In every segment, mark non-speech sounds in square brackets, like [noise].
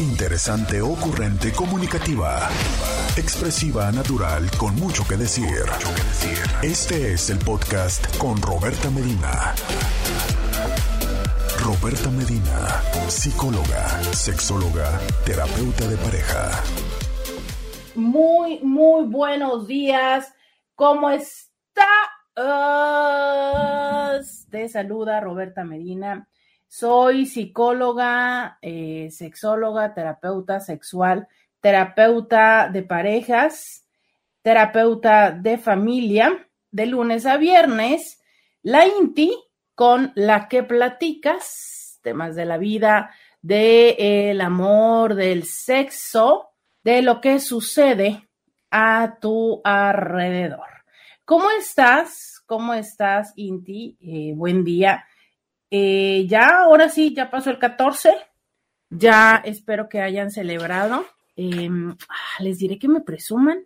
Interesante, ocurrente, comunicativa. Expresiva, natural, con mucho que decir. Este es el podcast con Roberta Medina. Roberta Medina, psicóloga, sexóloga, terapeuta de pareja. Muy, muy buenos días. ¿Cómo está? te saluda Roberta Medina. Soy psicóloga, eh, sexóloga, terapeuta sexual, terapeuta de parejas, terapeuta de familia, de lunes a viernes, la INTI, con la que platicas temas de la vida, del amor, del sexo, de lo que sucede a tu alrededor. ¿Cómo estás? ¿Cómo estás, Inti? Eh, buen día. Eh, ya, ahora sí, ya pasó el 14. Ya espero que hayan celebrado. Em, ah, les diré que me presuman,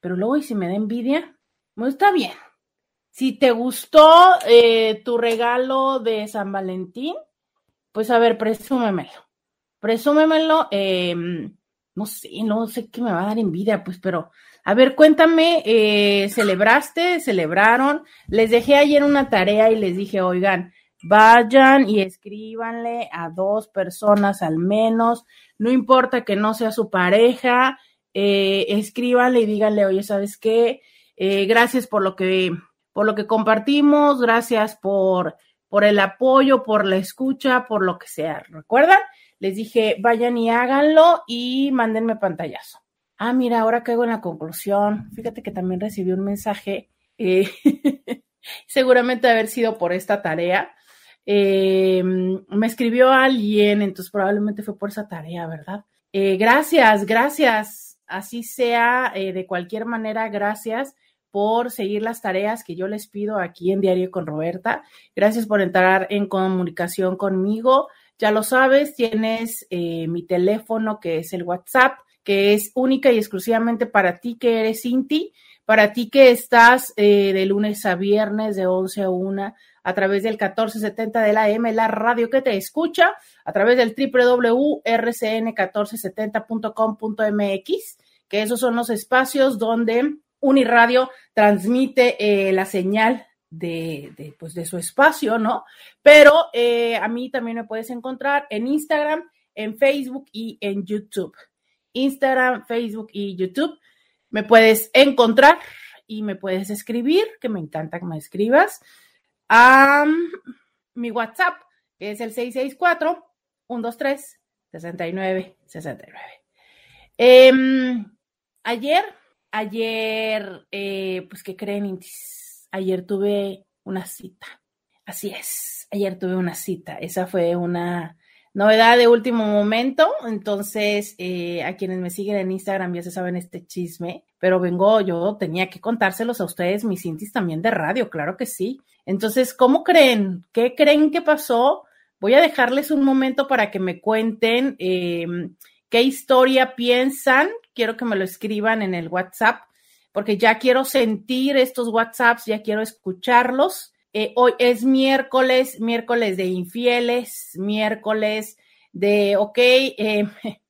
pero luego, y si me da envidia, bueno, está bien. Si te gustó eh, tu regalo de San Valentín, pues a ver, presúmemelo. Presúmemelo. Em, no sé, no sé qué me va a dar envidia, pues, pero a ver, cuéntame, eh, ¿celebraste? ¿Celebraron? Les dejé ayer una tarea y les dije, oigan, Vayan y escríbanle a dos personas al menos, no importa que no sea su pareja, eh, escríbanle y díganle, oye, ¿sabes qué? Eh, gracias por lo que, por lo que compartimos, gracias por, por el apoyo, por la escucha, por lo que sea. ¿Recuerdan? Les dije, vayan y háganlo y mándenme pantallazo. Ah, mira, ahora caigo en la conclusión. Fíjate que también recibí un mensaje, eh, [laughs] seguramente haber sido por esta tarea, eh, me escribió alguien, entonces probablemente fue por esa tarea, ¿verdad? Eh, gracias, gracias. Así sea, eh, de cualquier manera, gracias por seguir las tareas que yo les pido aquí en Diario con Roberta. Gracias por entrar en comunicación conmigo. Ya lo sabes, tienes mi teléfono que es el WhatsApp, que es única y exclusivamente para ti que eres Inti, para ti que estás de lunes a viernes de 11 a 1 a través del 1470 de la M, la radio que te escucha, a través del www.rcn1470.com.mx, que esos son los espacios donde Uniradio transmite eh, la señal de, pues de su espacio, ¿no? Pero eh, a mí también me puedes encontrar en Instagram, en Facebook y en YouTube. Instagram, Facebook y YouTube. Me puedes encontrar y me puedes escribir, que me encanta que me escribas a mi WhatsApp, que es el 664-123-6969. Eh, ayer, ayer, eh, pues, ¿qué creen? Ayer tuve una cita. Así es, ayer tuve una cita. Esa fue una novedad de último momento. Entonces, eh, a quienes me siguen en Instagram ya se saben este chisme, pero vengo, yo tenía que contárselos a ustedes, mis cintis también de radio, claro que sí. Entonces, ¿cómo creen? ¿Qué creen que pasó? Voy a dejarles un momento para que me cuenten em, qué historia piensan. Quiero que me lo escriban en el WhatsApp, porque ya quiero sentir estos WhatsApps, ya quiero escucharlos. Eh, hoy es miércoles, miércoles de infieles, miércoles de, ok, eh, [laughs]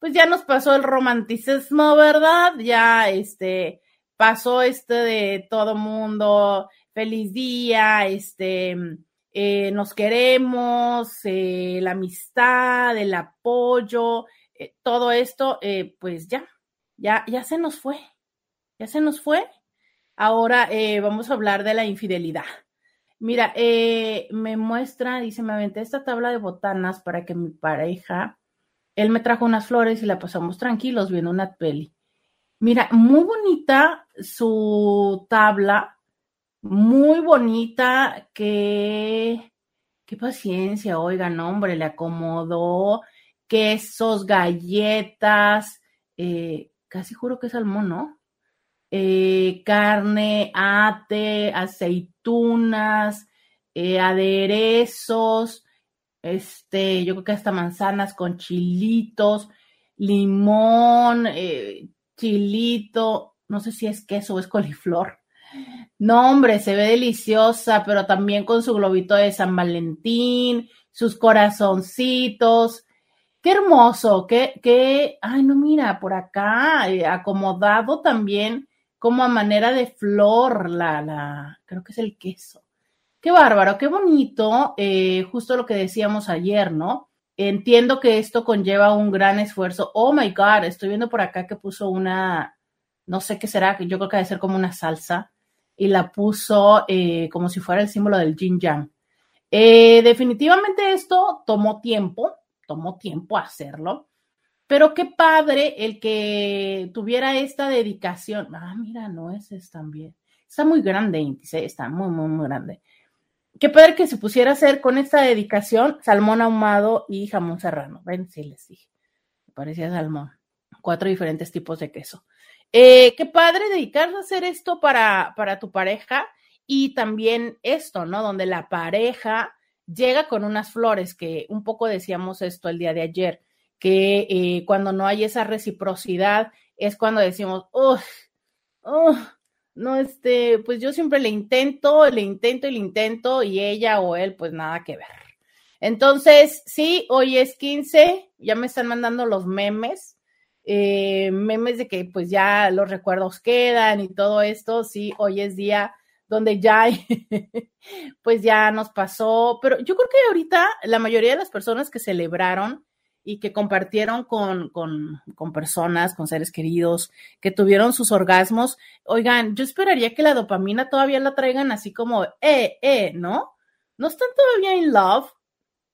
pues ya nos pasó el romanticismo, ¿verdad? Ya, este, pasó este de todo mundo, feliz día, este, eh, nos queremos, la amistad, el apoyo, todo esto, pues ya, ya, ya se nos fue, ya se nos fue. Ahora vamos a hablar de la infidelidad. Mira, eh, me muestra, dice, me aventé esta tabla de botanas para que mi pareja, él me trajo unas flores y la pasamos tranquilos viendo una peli. Mira, muy bonita su tabla, muy bonita, que, qué paciencia, oigan, hombre, le acomodó quesos, galletas, eh, casi juro que es salmón, ¿no? Eh, carne, ate, aceitunas, eh, aderezos, este, yo creo que hasta manzanas con chilitos, limón, eh, chilito, no sé si es queso o es coliflor. No, hombre, se ve deliciosa, pero también con su globito de San Valentín, sus corazoncitos. Qué hermoso, qué, qué, ay, no, mira, por acá, acomodado también como a manera de flor, la, la, creo que es el queso. Qué bárbaro, qué bonito, eh, justo lo que decíamos ayer, ¿no? Entiendo que esto conlleva un gran esfuerzo. Oh my God, estoy viendo por acá que puso una, no sé qué será, yo creo que debe ser como una salsa, y la puso eh, como si fuera el símbolo del yin yang. definitivamente esto tomó tiempo, tomó tiempo hacerlo, pero qué padre el que tuviera esta dedicación. Ah, mira, no, es también. Está muy grande, Intice, está muy, muy, muy grande. Qué padre que se pusiera a hacer con esta dedicación salmón ahumado y jamón serrano. Ven, sí les dije. Parecía salmón. Cuatro diferentes tipos de queso. Eh, qué padre dedicarse a hacer esto para, para tu pareja y también esto, ¿no? Donde la pareja llega con unas flores, que un poco decíamos esto el día de ayer, que eh, cuando no hay esa reciprocidad es cuando decimos, oh, no, este, pues yo siempre le intento, le intento y le intento y ella o él, pues nada que ver. Entonces, sí, hoy es 15, ya me están mandando los memes, eh, memes de que pues ya los recuerdos quedan y todo esto, sí, hoy es día donde ya, [laughs] pues ya nos pasó, pero yo creo que ahorita la mayoría de las personas que celebraron y que compartieron con, con, personas, con seres queridos, que tuvieron sus orgasmos, oigan, yo esperaría que la dopamina todavía la traigan así como, eh, eh, ¿no? ¿No están todavía en love?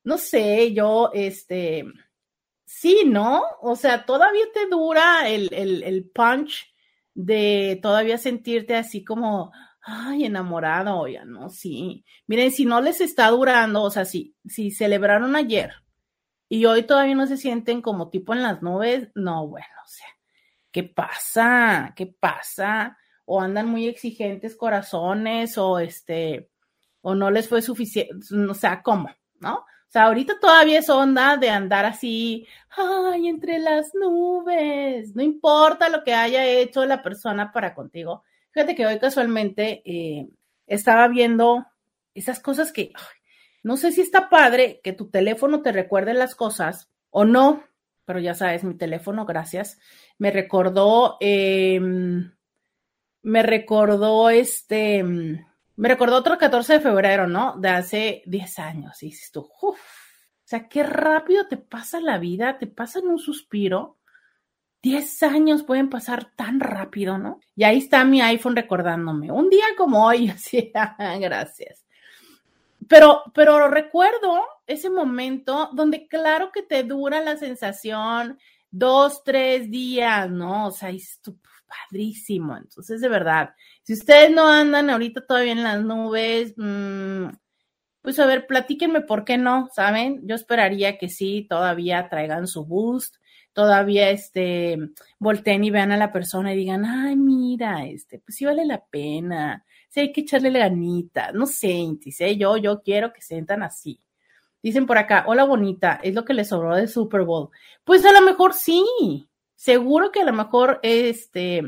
No sé, yo, este, sí, ¿no? O sea, todavía te dura el, el, el punch de todavía sentirte así como, Ay, enamorado, ya no, sí. Miren, si no les está durando, o sea, si, si celebraron ayer y hoy todavía no se sienten como tipo en las nubes, no, bueno, o sea, ¿qué pasa? ¿Qué pasa? O andan muy exigentes corazones, o este, o no les fue suficiente, o sea, ¿cómo? ¿No? O sea, ahorita todavía es onda de andar así, ay, entre las nubes. No importa lo que haya hecho la persona para contigo, Fíjate que hoy casualmente eh, estaba viendo esas cosas que no sé si está padre que tu teléfono te recuerde las cosas o no, pero ya sabes, mi teléfono, gracias, me recordó, em, me recordó este, me recordó otro 14 de febrero, ¿no? De hace 10 años. Y dices tú, uff, o sea, qué rápido te pasa la vida, te pasa en un suspiro. 10 años pueden pasar tan rápido, ¿no? Y ahí está mi iPhone recordándome. Un día como hoy, [laughs] así, gracias. Pero, pero recuerdo ese momento donde claro que te dura la sensación dos, tres días, ¿no? O sea, es padrísimo. Entonces, de verdad, si ustedes no andan ahorita todavía en las nubes, mmm, pues a ver, platíquenme por qué no, ¿saben? Yo esperaría que sí, todavía traigan su boost, todavía este, volteen y vean a la persona y digan, ay, mira, este, pues sí vale la pena, sí hay que echarle la ganita, no sé, sé yo, yo quiero que se así. Dicen por acá, hola bonita, es lo que le sobró del Super Bowl. Pues a lo mejor sí, seguro que a lo mejor este,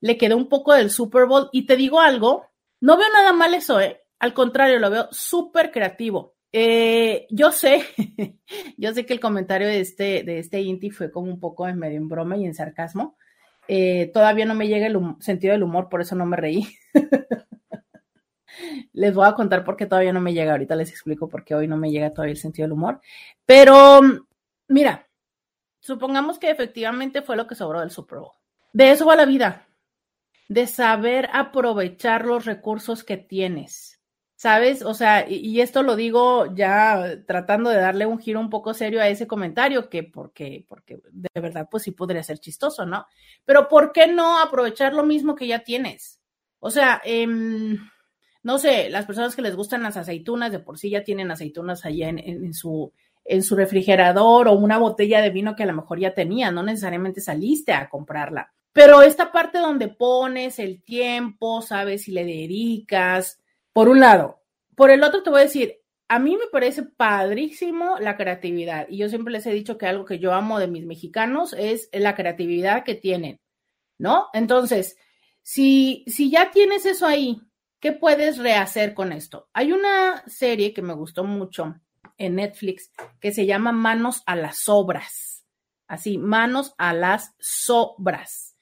le quedó un poco del Super Bowl. Y te digo algo, no veo nada mal eso, ¿eh? Al contrario, lo veo súper creativo. Eh, yo sé, [laughs] yo sé que el comentario de este, de este Inti fue como un poco en medio en broma y en sarcasmo. Eh, todavía no me llega el sentido del humor, por eso no me reí. [laughs] les voy a contar por qué todavía no me llega. Ahorita les explico por qué hoy no me llega todavía el sentido del humor. Pero, mira, supongamos que efectivamente fue lo que sobró del Super Bowl. De eso va la vida, de saber aprovechar los recursos que tienes ¿sabes? O sea, y, esto lo digo ya tratando de darle un giro un poco serio a ese comentario, que porque, porque de verdad, pues sí podría ser chistoso, ¿no? Pero ¿por qué no aprovechar lo mismo que ya tienes? O sea, em, no sé, las personas que les gustan las aceitunas, de por sí ya tienen aceitunas allá en, su refrigerador o una botella de vino que a lo mejor ya tenía, no necesariamente saliste a comprarla. Pero esta parte donde pones el tiempo, sabes, si le dedicas, por un lado. Por el otro te voy a decir, a mí me parece padrísimo la creatividad y yo siempre les he dicho que algo que yo amo de mis mexicanos es la creatividad que tienen, ¿no? Entonces, si, si ya tienes eso ahí, ¿qué puedes rehacer con esto? Hay una serie que me gustó mucho en Netflix que se llama Manos a las Obras así, manos a las sobras.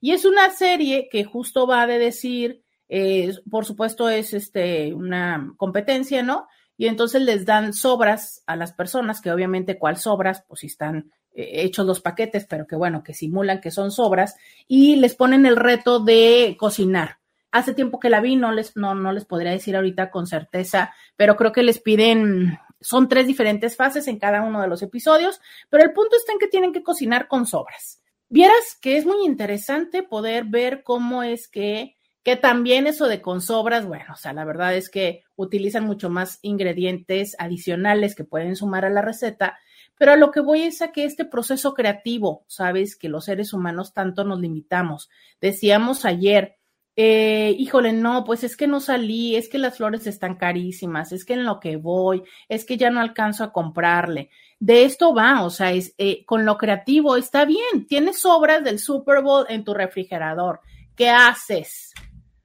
Y es una serie que justo va de decir, eh, por supuesto es este, una competencia, ¿no? Y entonces les dan sobras a las personas, que obviamente cuál sobras, pues si están eh, hechos los paquetes, pero que bueno, que simulan que son sobras, y les ponen el reto de cocinar. Hace tiempo que la vi, no les, no, no les podría decir ahorita con certeza, pero creo que les piden, son tres diferentes fases en cada uno de los episodios, pero el punto está en que tienen que cocinar con sobras. Vieras que es muy interesante poder ver cómo es que, que también eso de con sobras, bueno, o sea, la verdad es que utilizan mucho más ingredientes adicionales que pueden sumar a la receta, pero a lo que voy es a que este proceso creativo, sabes, que los seres humanos tanto nos limitamos. Decíamos ayer, eh, híjole, no, pues es que no salí, es que las flores están carísimas, es que en lo que voy, es que ya no alcanzo a comprarle. De esto va, o sea, es, eh, con lo creativo está bien, tienes sobras del Super Bowl en tu refrigerador. ¿Qué haces?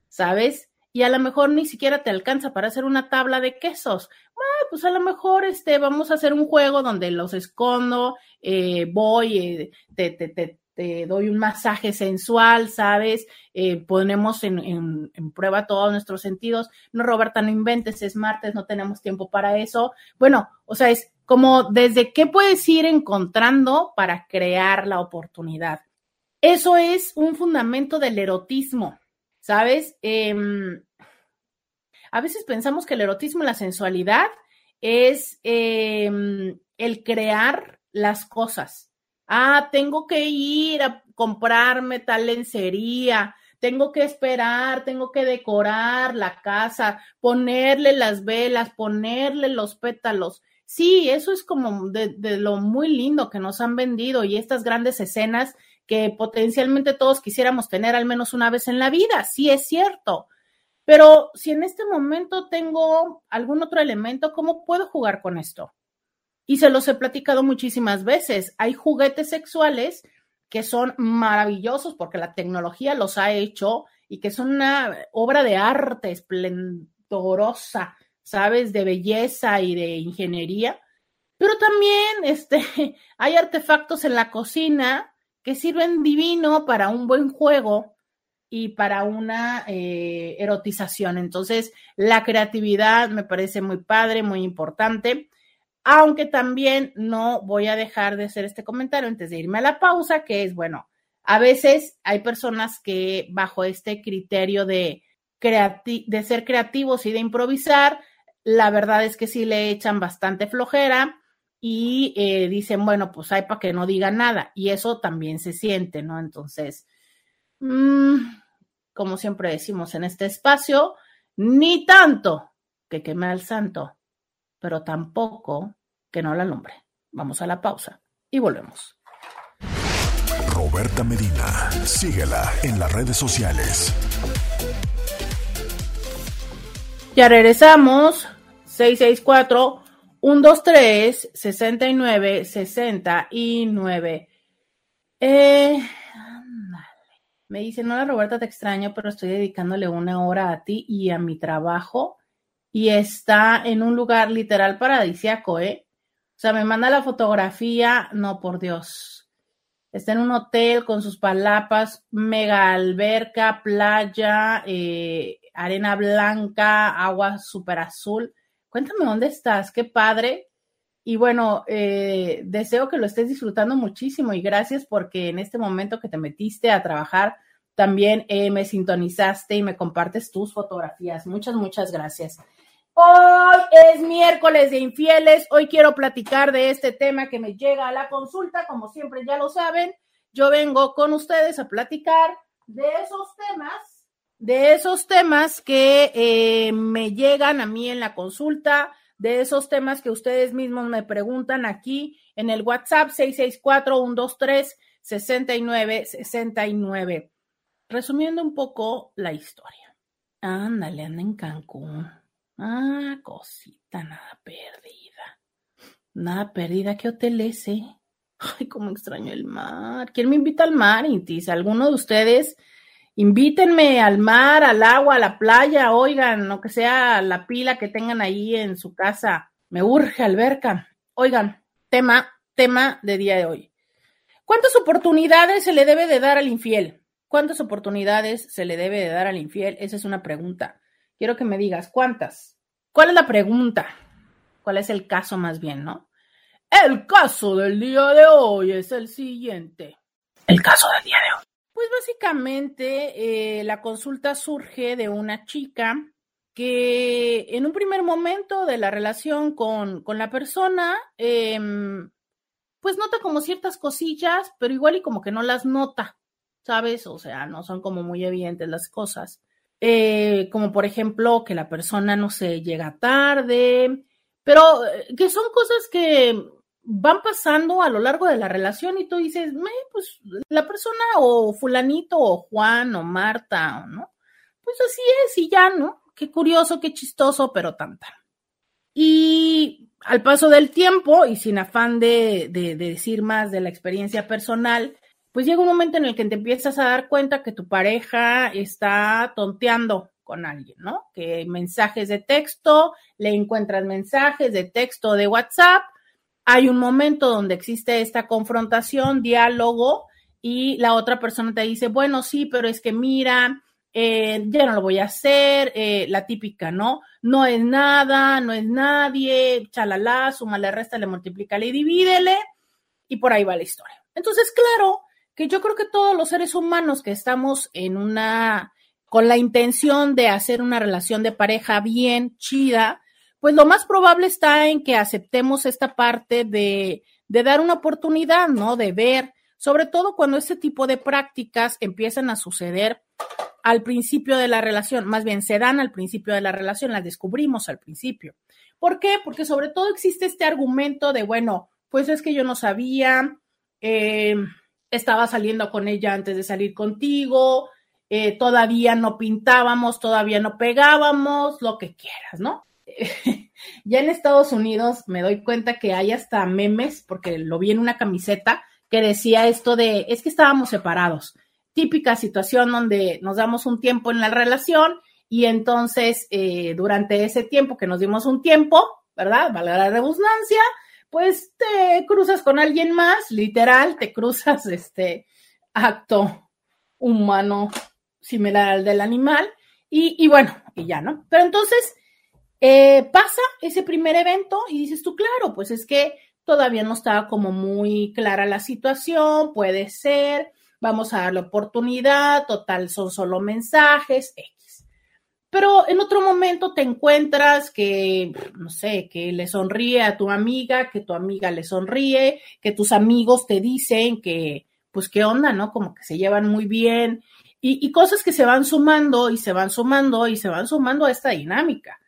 ¿Sabes? Y a lo mejor ni siquiera te alcanza para hacer una tabla de quesos. Bueno, pues a lo mejor este, vamos a hacer un juego donde los escondo, eh, voy, eh, te, te, te, te doy un masaje sensual, ¿sabes? Eh, ponemos en, prueba todos nuestros sentidos. No, Roberta, no inventes, es martes, no tenemos tiempo para eso. Bueno, o sea, es como desde qué puedes ir encontrando para crear la oportunidad. Eso es un fundamento del erotismo, ¿sabes? Em, a veces pensamos que el erotismo y la sensualidad es em, el crear las cosas ah, tengo que ir a comprarme tal lencería, tengo que esperar, tengo que decorar la casa, ponerle las velas, ponerle los pétalos. Sí, eso es como de, lo muy lindo que nos han vendido y estas grandes escenas que potencialmente todos quisiéramos tener al menos una vez en la vida. Sí, es cierto. Pero si en este momento tengo algún otro elemento, ¿cómo puedo jugar con esto? Y se los he platicado muchísimas veces. Hay juguetes sexuales que son maravillosos porque la tecnología los ha hecho y que son una obra de arte esplendorosa, ¿sabes? De belleza y de ingeniería. Pero también este, [laughs] hay artefactos en la cocina que sirven divino para un buen juego y para una eh, erotización. Entonces, la creatividad me parece muy padre, muy importante aunque también no voy a dejar de hacer este comentario antes de irme a la pausa, que es, bueno, a veces hay personas que bajo este criterio de, de ser creativos y de improvisar, la verdad es que sí le echan bastante flojera y eh, dicen, bueno, pues hay para que no diga nada. Y eso también se siente, ¿no? Entonces, mm, como siempre decimos en este espacio, ni tanto que queme al santo pero tampoco que no la alumbre. Vamos a la pausa y volvemos. Roberta Medina, síguela en las redes sociales. Ya regresamos. 664 123 69 69. Eh, me dice, no, la Roberta, te extraño, pero estoy dedicándole una hora a ti y a mi trabajo y está en un lugar literal paradisiaco, ¿eh? O sea, me manda la fotografía, no, por Dios. Está en un hotel con sus palapas, mega alberca, playa, eh, arena blanca, agua súper azul. Cuéntame dónde estás, qué padre. Y bueno, eh, deseo que lo estés disfrutando muchísimo y gracias porque en este momento que te metiste a trabajar, también eh, me sintonizaste y me compartes tus fotografías. Muchas, muchas gracias. Hoy es miércoles de infieles. Hoy quiero platicar de este tema que me llega a la consulta. Como siempre ya lo saben, yo vengo con ustedes a platicar de esos temas, de esos temas que eh, me llegan a mí en la consulta, de esos temas que ustedes mismos me preguntan aquí en el WhatsApp 664-123-6969. Resumiendo un poco la historia. Ándale, anda en Cancún Ah, cosita, nada perdida. Nada perdida. ¿Qué hotel es ese? Ay, cómo extraño el mar. ¿Quién me invita al mar, Intis? ¿Alguno de ustedes? Invítenme al mar, al agua, a la playa, oigan, lo que sea la pila que tengan ahí en su casa. Me urge alberca. Oigan, tema, tema de día de hoy. ¿Cuántas oportunidades se le debe de dar al infiel? ¿Cuántas oportunidades se le debe de dar al infiel? Esa es una pregunta. Quiero que me digas, ¿cuántas? ¿Cuál es la pregunta? ¿Cuál es el caso más bien, no? El caso del día de hoy es el siguiente. El caso del día de hoy. Pues básicamente eh, la consulta surge de una chica que en un primer momento de la relación con, con la persona, eh, pues nota como ciertas cosillas, pero igual y como que no las nota, ¿sabes? O sea, no son como muy evidentes las cosas. Eh, como por ejemplo que la persona no se llega tarde, pero eh, que son cosas que van pasando a lo largo de la relación y tú dices, pues la persona o fulanito o Juan o Marta, ¿no? Pues así es y ya, ¿no? Qué curioso, qué chistoso, pero tanta. Y al paso del tiempo y sin afán de, decir más de la experiencia personal, pues llega un momento en el que te empiezas a dar cuenta que tu pareja está tonteando con alguien, ¿no? Que mensajes de texto, le encuentras mensajes de texto de WhatsApp, hay un momento donde existe esta confrontación, diálogo, y la otra persona te dice, bueno, sí, pero es que mira, eh, ya no lo voy a hacer, eh, la típica, ¿no? No es nada, no es nadie, chalala, súmale, resta, le multiplica, le divídele, y por ahí va la historia. Entonces, claro que yo creo que todos los seres humanos que estamos en una, con la intención de hacer una relación de pareja bien, chida, pues lo más probable está en que aceptemos esta parte de, de dar una oportunidad, ¿no? De ver, sobre todo cuando este tipo de prácticas empiezan a suceder al principio de la relación, más bien se dan al principio de la relación, las descubrimos al principio. ¿Por qué? Porque sobre todo existe este argumento de, bueno, pues es que yo no sabía, eh, estaba saliendo con ella antes de salir contigo, eh, todavía no pintábamos, todavía no pegábamos, lo que quieras, ¿no? [laughs] ya en Estados Unidos me doy cuenta que hay hasta memes, porque lo vi en una camiseta que decía esto de, es que estábamos separados típica situación donde nos damos un tiempo en la relación y entonces eh, durante ese tiempo que nos dimos un tiempo, ¿verdad? Valga la redundancia, pues te cruzas con alguien más, literal, te cruzas este acto humano similar al del animal y, bueno, y ya, ¿no? Pero entonces eh, pasa ese primer evento y dices tú, claro, pues es que todavía no estaba como muy clara la situación, puede ser, vamos a darle oportunidad, total, son solo mensajes, X. Pero en otro momento te encuentras que, no sé, que le sonríe a tu amiga, que tu amiga le sonríe, que tus amigos te dicen que, pues, qué onda, ¿no? Como que se llevan muy bien y, y cosas que se van sumando y se van sumando y se van sumando a esta dinámica.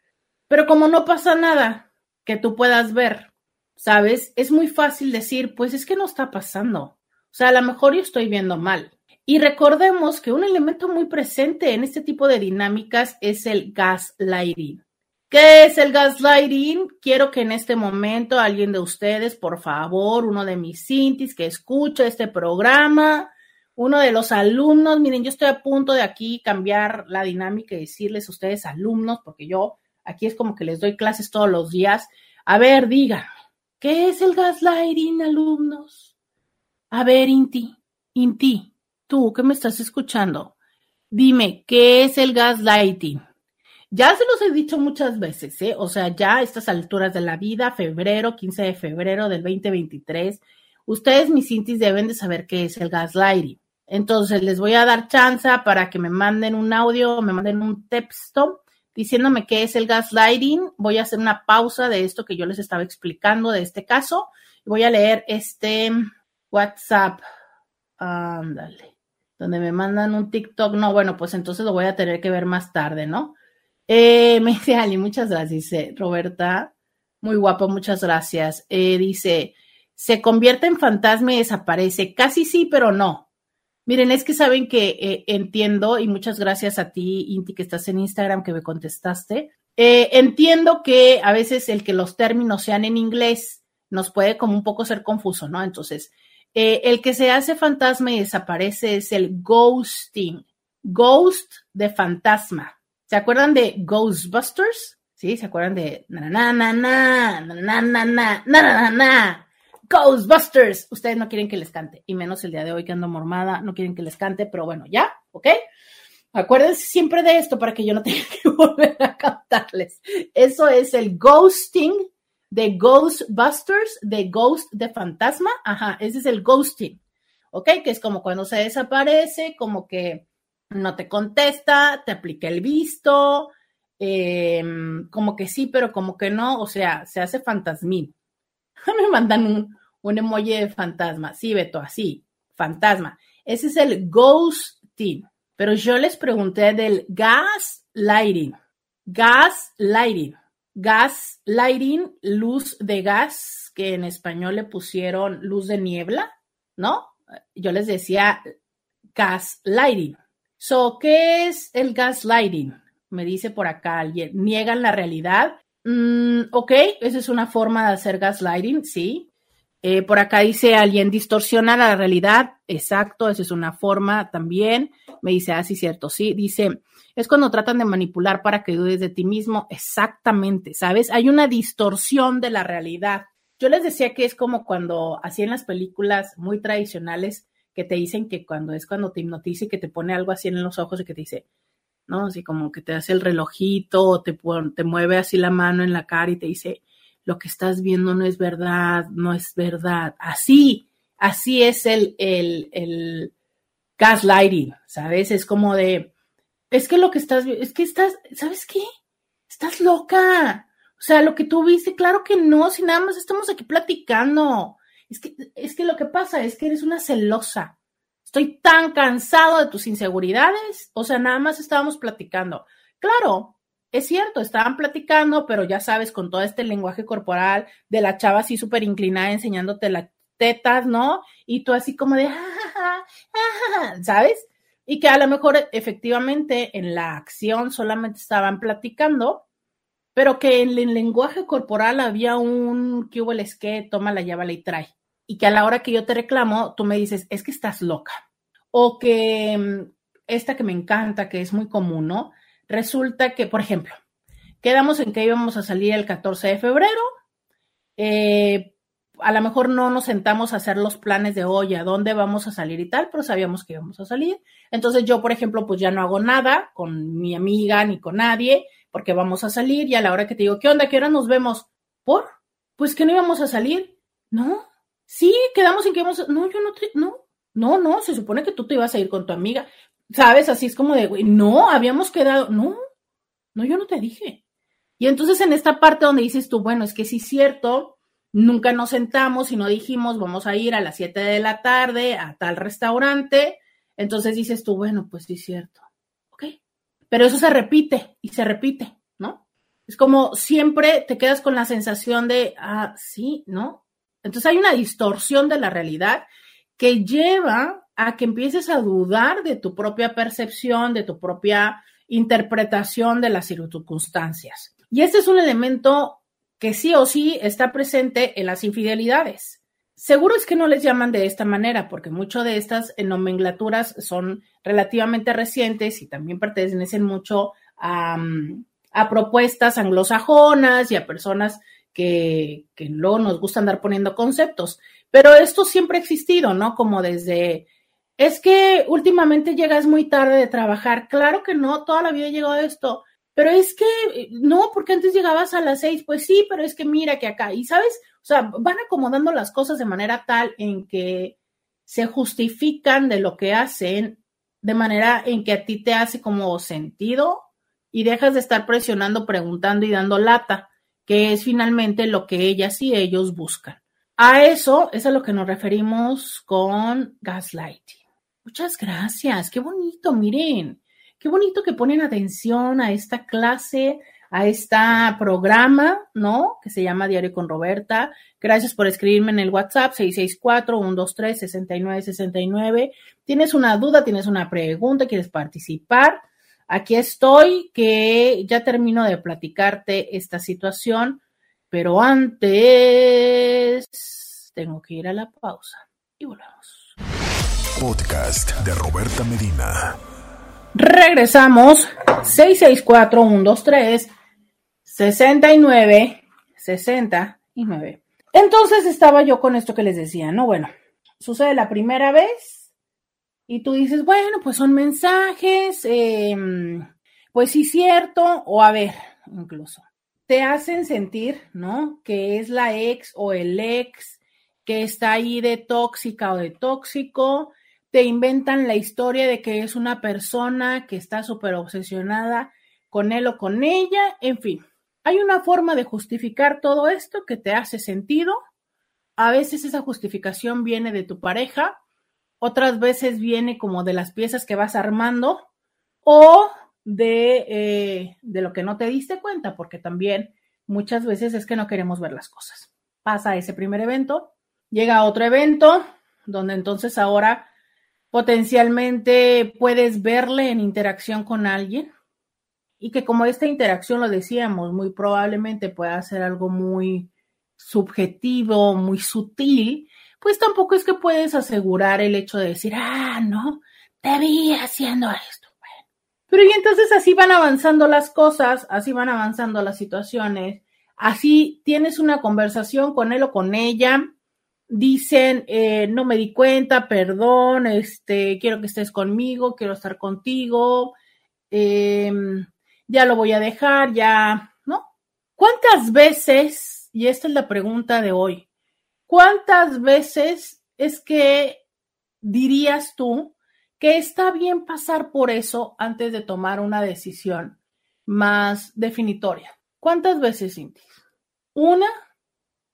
Pero como no pasa nada que tú puedas ver, ¿sabes? Es muy fácil decir, pues es que no está pasando. O sea, a lo mejor yo estoy viendo mal. Y recordemos que un elemento muy presente en este tipo de dinámicas es el gaslighting. ¿Qué es el gaslighting? Quiero que en este momento alguien de ustedes, por favor, uno de mis cintis que escucha este programa, uno de los alumnos, miren, yo estoy a punto de aquí cambiar la dinámica y decirles a ustedes alumnos, porque yo aquí es como que les doy clases todos los días. A ver, díganme, ¿qué es el gaslighting, alumnos? A ver, Inti, Inti, tú que me estás escuchando, dime, ¿qué es el gaslighting? Ya se los he dicho muchas veces, ¿eh? O sea, ya a estas alturas de la vida, febrero, 15 de febrero del 2023, ustedes, mis Intis, deben de saber qué es el gaslighting. Entonces, les voy a dar chance para que me manden un audio me manden un texto diciéndome qué es el gaslighting. Voy a hacer una pausa de esto que yo les estaba explicando de este caso. Voy a leer este WhatsApp. Ándale. Donde me mandan un TikTok. No, bueno, pues entonces lo voy a tener que ver más tarde, ¿no? Eh, [laughs] me dice Ali, muchas gracias. Dice Roberta, muy guapo, muchas gracias. Eh, dice, se convierte en fantasma y desaparece. Casi sí, pero no. Miren, es que saben que eh, entiendo, y muchas gracias a ti, Inti, que estás en Instagram, que me contestaste. Entiendo que a veces el que los términos sean en inglés nos puede como un poco ser confuso, ¿no? Entonces, eh, el que se hace fantasma y desaparece es el ghosting. Ghost de fantasma. ¿Se acuerdan de Ghostbusters? Sí, ¿se acuerdan de na na na na na na na na na Ghostbusters. Ustedes no quieren que les cante, y menos el día de hoy que ando mormada, no quieren que les cante, pero bueno, ya, ¿ok? Acuérdense siempre de esto para que yo no tenga que volver a cantarles. Eso es el ghosting de Ghostbusters, de Ghost de fantasma. Ajá, ese es el ghosting. ¿Ok? Que es como cuando se desaparece, como que no te contesta, te aplica el visto, em, como que sí, pero como que no, o sea, se hace fantasmín. [laughs] Me mandan un, un emoji de fantasma. Sí, Beto, así, fantasma. Ese es el ghosting. Pero yo les pregunté del gas lighting. Gas lighting. Luz de gas, que en español le pusieron luz de niebla, ¿no? Yo les decía gas lighting. So, ¿qué es el gas lighting? Me dice por acá alguien. ¿Niegan la realidad? Mm, ok, esa es una forma de hacer gaslighting, sí. Eh, por acá dice alguien, distorsiona la realidad. Exacto, esa es una forma también. Me dice, ah, sí, cierto, sí. Dice, es cuando tratan de manipular para que dudes de ti mismo. Exactamente, ¿sabes? Hay una distorsión de la realidad. Yo les decía que es como cuando, así en las películas muy tradicionales, que te dicen que cuando es cuando te hipnotiza y que te pone algo así en los ojos y que te dice, ¿no? Así como que te hace el relojito o te, te mueve así la mano en la cara y te dice, lo que estás viendo no es verdad, no es verdad. Así, así es el, el, el gaslighting, ¿sabes? Es como de, es que lo que estás, es que estás, ¿sabes qué? Estás loca. O sea, lo que tú viste, claro que no, si nada más estamos aquí platicando. Es que, es que lo que pasa es que eres una celosa. Estoy tan cansado de tus inseguridades. O sea, nada más estábamos platicando. Claro, es cierto, estaban platicando, pero ya sabes, con todo este lenguaje corporal de la chava así súper inclinada enseñándote las tetas, ¿no? Y tú así como de, ¿sabes? Y que a lo mejor efectivamente en la acción solamente estaban platicando, pero que en el lenguaje corporal había un, ¿qué hubo el que? Toma la llave y trae. Y que a la hora que yo te reclamo, tú me dices, es que estás loca. O que mm, esta que me encanta, que es muy común, ¿no? Resulta que, por ejemplo, quedamos en que íbamos a salir el 14 de febrero. Eh, a lo mejor no nos sentamos a hacer los planes de hoy, a dónde vamos a salir y tal, pero sabíamos que íbamos a salir. Entonces yo, por ejemplo, pues ya no hago nada con mi amiga ni con nadie, porque vamos a salir y a la hora que te digo, ¿qué onda? ¿Qué hora nos vemos? ¿Por? Pues que no íbamos a salir. No. Sí, quedamos en que íbamos a... No, yo no te... No, no, no, se supone que tú te ibas a ir con tu amiga. ¿Sabes? Así es como de, güey, no, habíamos quedado, no, no, yo no te dije. Y entonces en esta parte donde dices tú, bueno, es que sí es cierto, nunca nos sentamos y no dijimos, vamos a ir a las 7 de la tarde a tal restaurante, entonces dices tú, bueno, pues sí es cierto, ok. Pero eso se repite y se repite, ¿no? Es como siempre te quedas con la sensación de, ah, sí, ¿no? Entonces hay una distorsión de la realidad que lleva a que empieces a dudar de tu propia percepción, de tu propia interpretación de las circunstancias. Y este es un elemento que sí o sí está presente en las infidelidades. Seguro es que no les llaman de esta manera, porque muchas de estas nomenclaturas son relativamente recientes y también pertenecen mucho a, a propuestas anglosajonas y a personas que, que luego nos gusta andar poniendo conceptos. Pero esto siempre ha existido, ¿no? Como desde es que últimamente llegas muy tarde de trabajar. Claro que no, toda la vida he llegado a esto. Pero es que no, porque antes llegabas a las seis, pues sí, pero es que mira que acá, y sabes, o sea, van acomodando las cosas de manera tal en que se justifican de lo que hacen, de manera en que a ti te hace como sentido y dejas de estar presionando, preguntando y dando lata, que es finalmente lo que ellas y ellos buscan. A eso es a lo que nos referimos con gaslighting. Muchas gracias, qué bonito, miren, qué bonito que ponen atención a esta clase, a este programa, ¿no? Que se llama Diario con Roberta. Gracias por escribirme en el WhatsApp 664-123-6969. Tienes una duda, tienes una pregunta, quieres participar. Aquí estoy, que ya termino de platicarte esta situación, pero antes tengo que ir a la pausa y volvemos podcast de Roberta Medina. Regresamos 664-123-69, 69. Entonces estaba yo con esto que les decía, ¿no? Bueno, sucede la primera vez y tú dices, bueno, pues son mensajes, eh, pues sí, cierto, o a ver, incluso, te hacen sentir, ¿no? Que es la ex o el ex que está ahí de tóxica o de tóxico, te inventan la historia de que es una persona que está súper obsesionada con él o con ella, en fin. Hay una forma de justificar todo esto que te hace sentido. A veces esa justificación viene de tu pareja, otras veces viene como de las piezas que vas armando o de, eh, de lo que no te diste cuenta, porque también muchas veces es que no queremos ver las cosas. Pasa ese primer evento, llega otro evento, donde entonces ahora potencialmente puedes verle en interacción con alguien y que como esta interacción lo decíamos, muy probablemente pueda ser algo muy subjetivo, muy sutil, pues tampoco es que puedes asegurar el hecho de decir, ah, no, te vi haciendo esto. Pero y entonces así van avanzando las cosas, así van avanzando las situaciones, así tienes una conversación con él o con ella, dicen, eh, no me di cuenta, perdón, este, quiero que estés conmigo, quiero estar contigo, em, ya lo voy a dejar, ya, ¿no? ¿Cuántas veces, y esta es la pregunta de hoy, cuántas veces es que dirías tú que está bien pasar por eso antes de tomar una decisión más definitoria? ¿Cuántas veces, Cinti? ¿Una?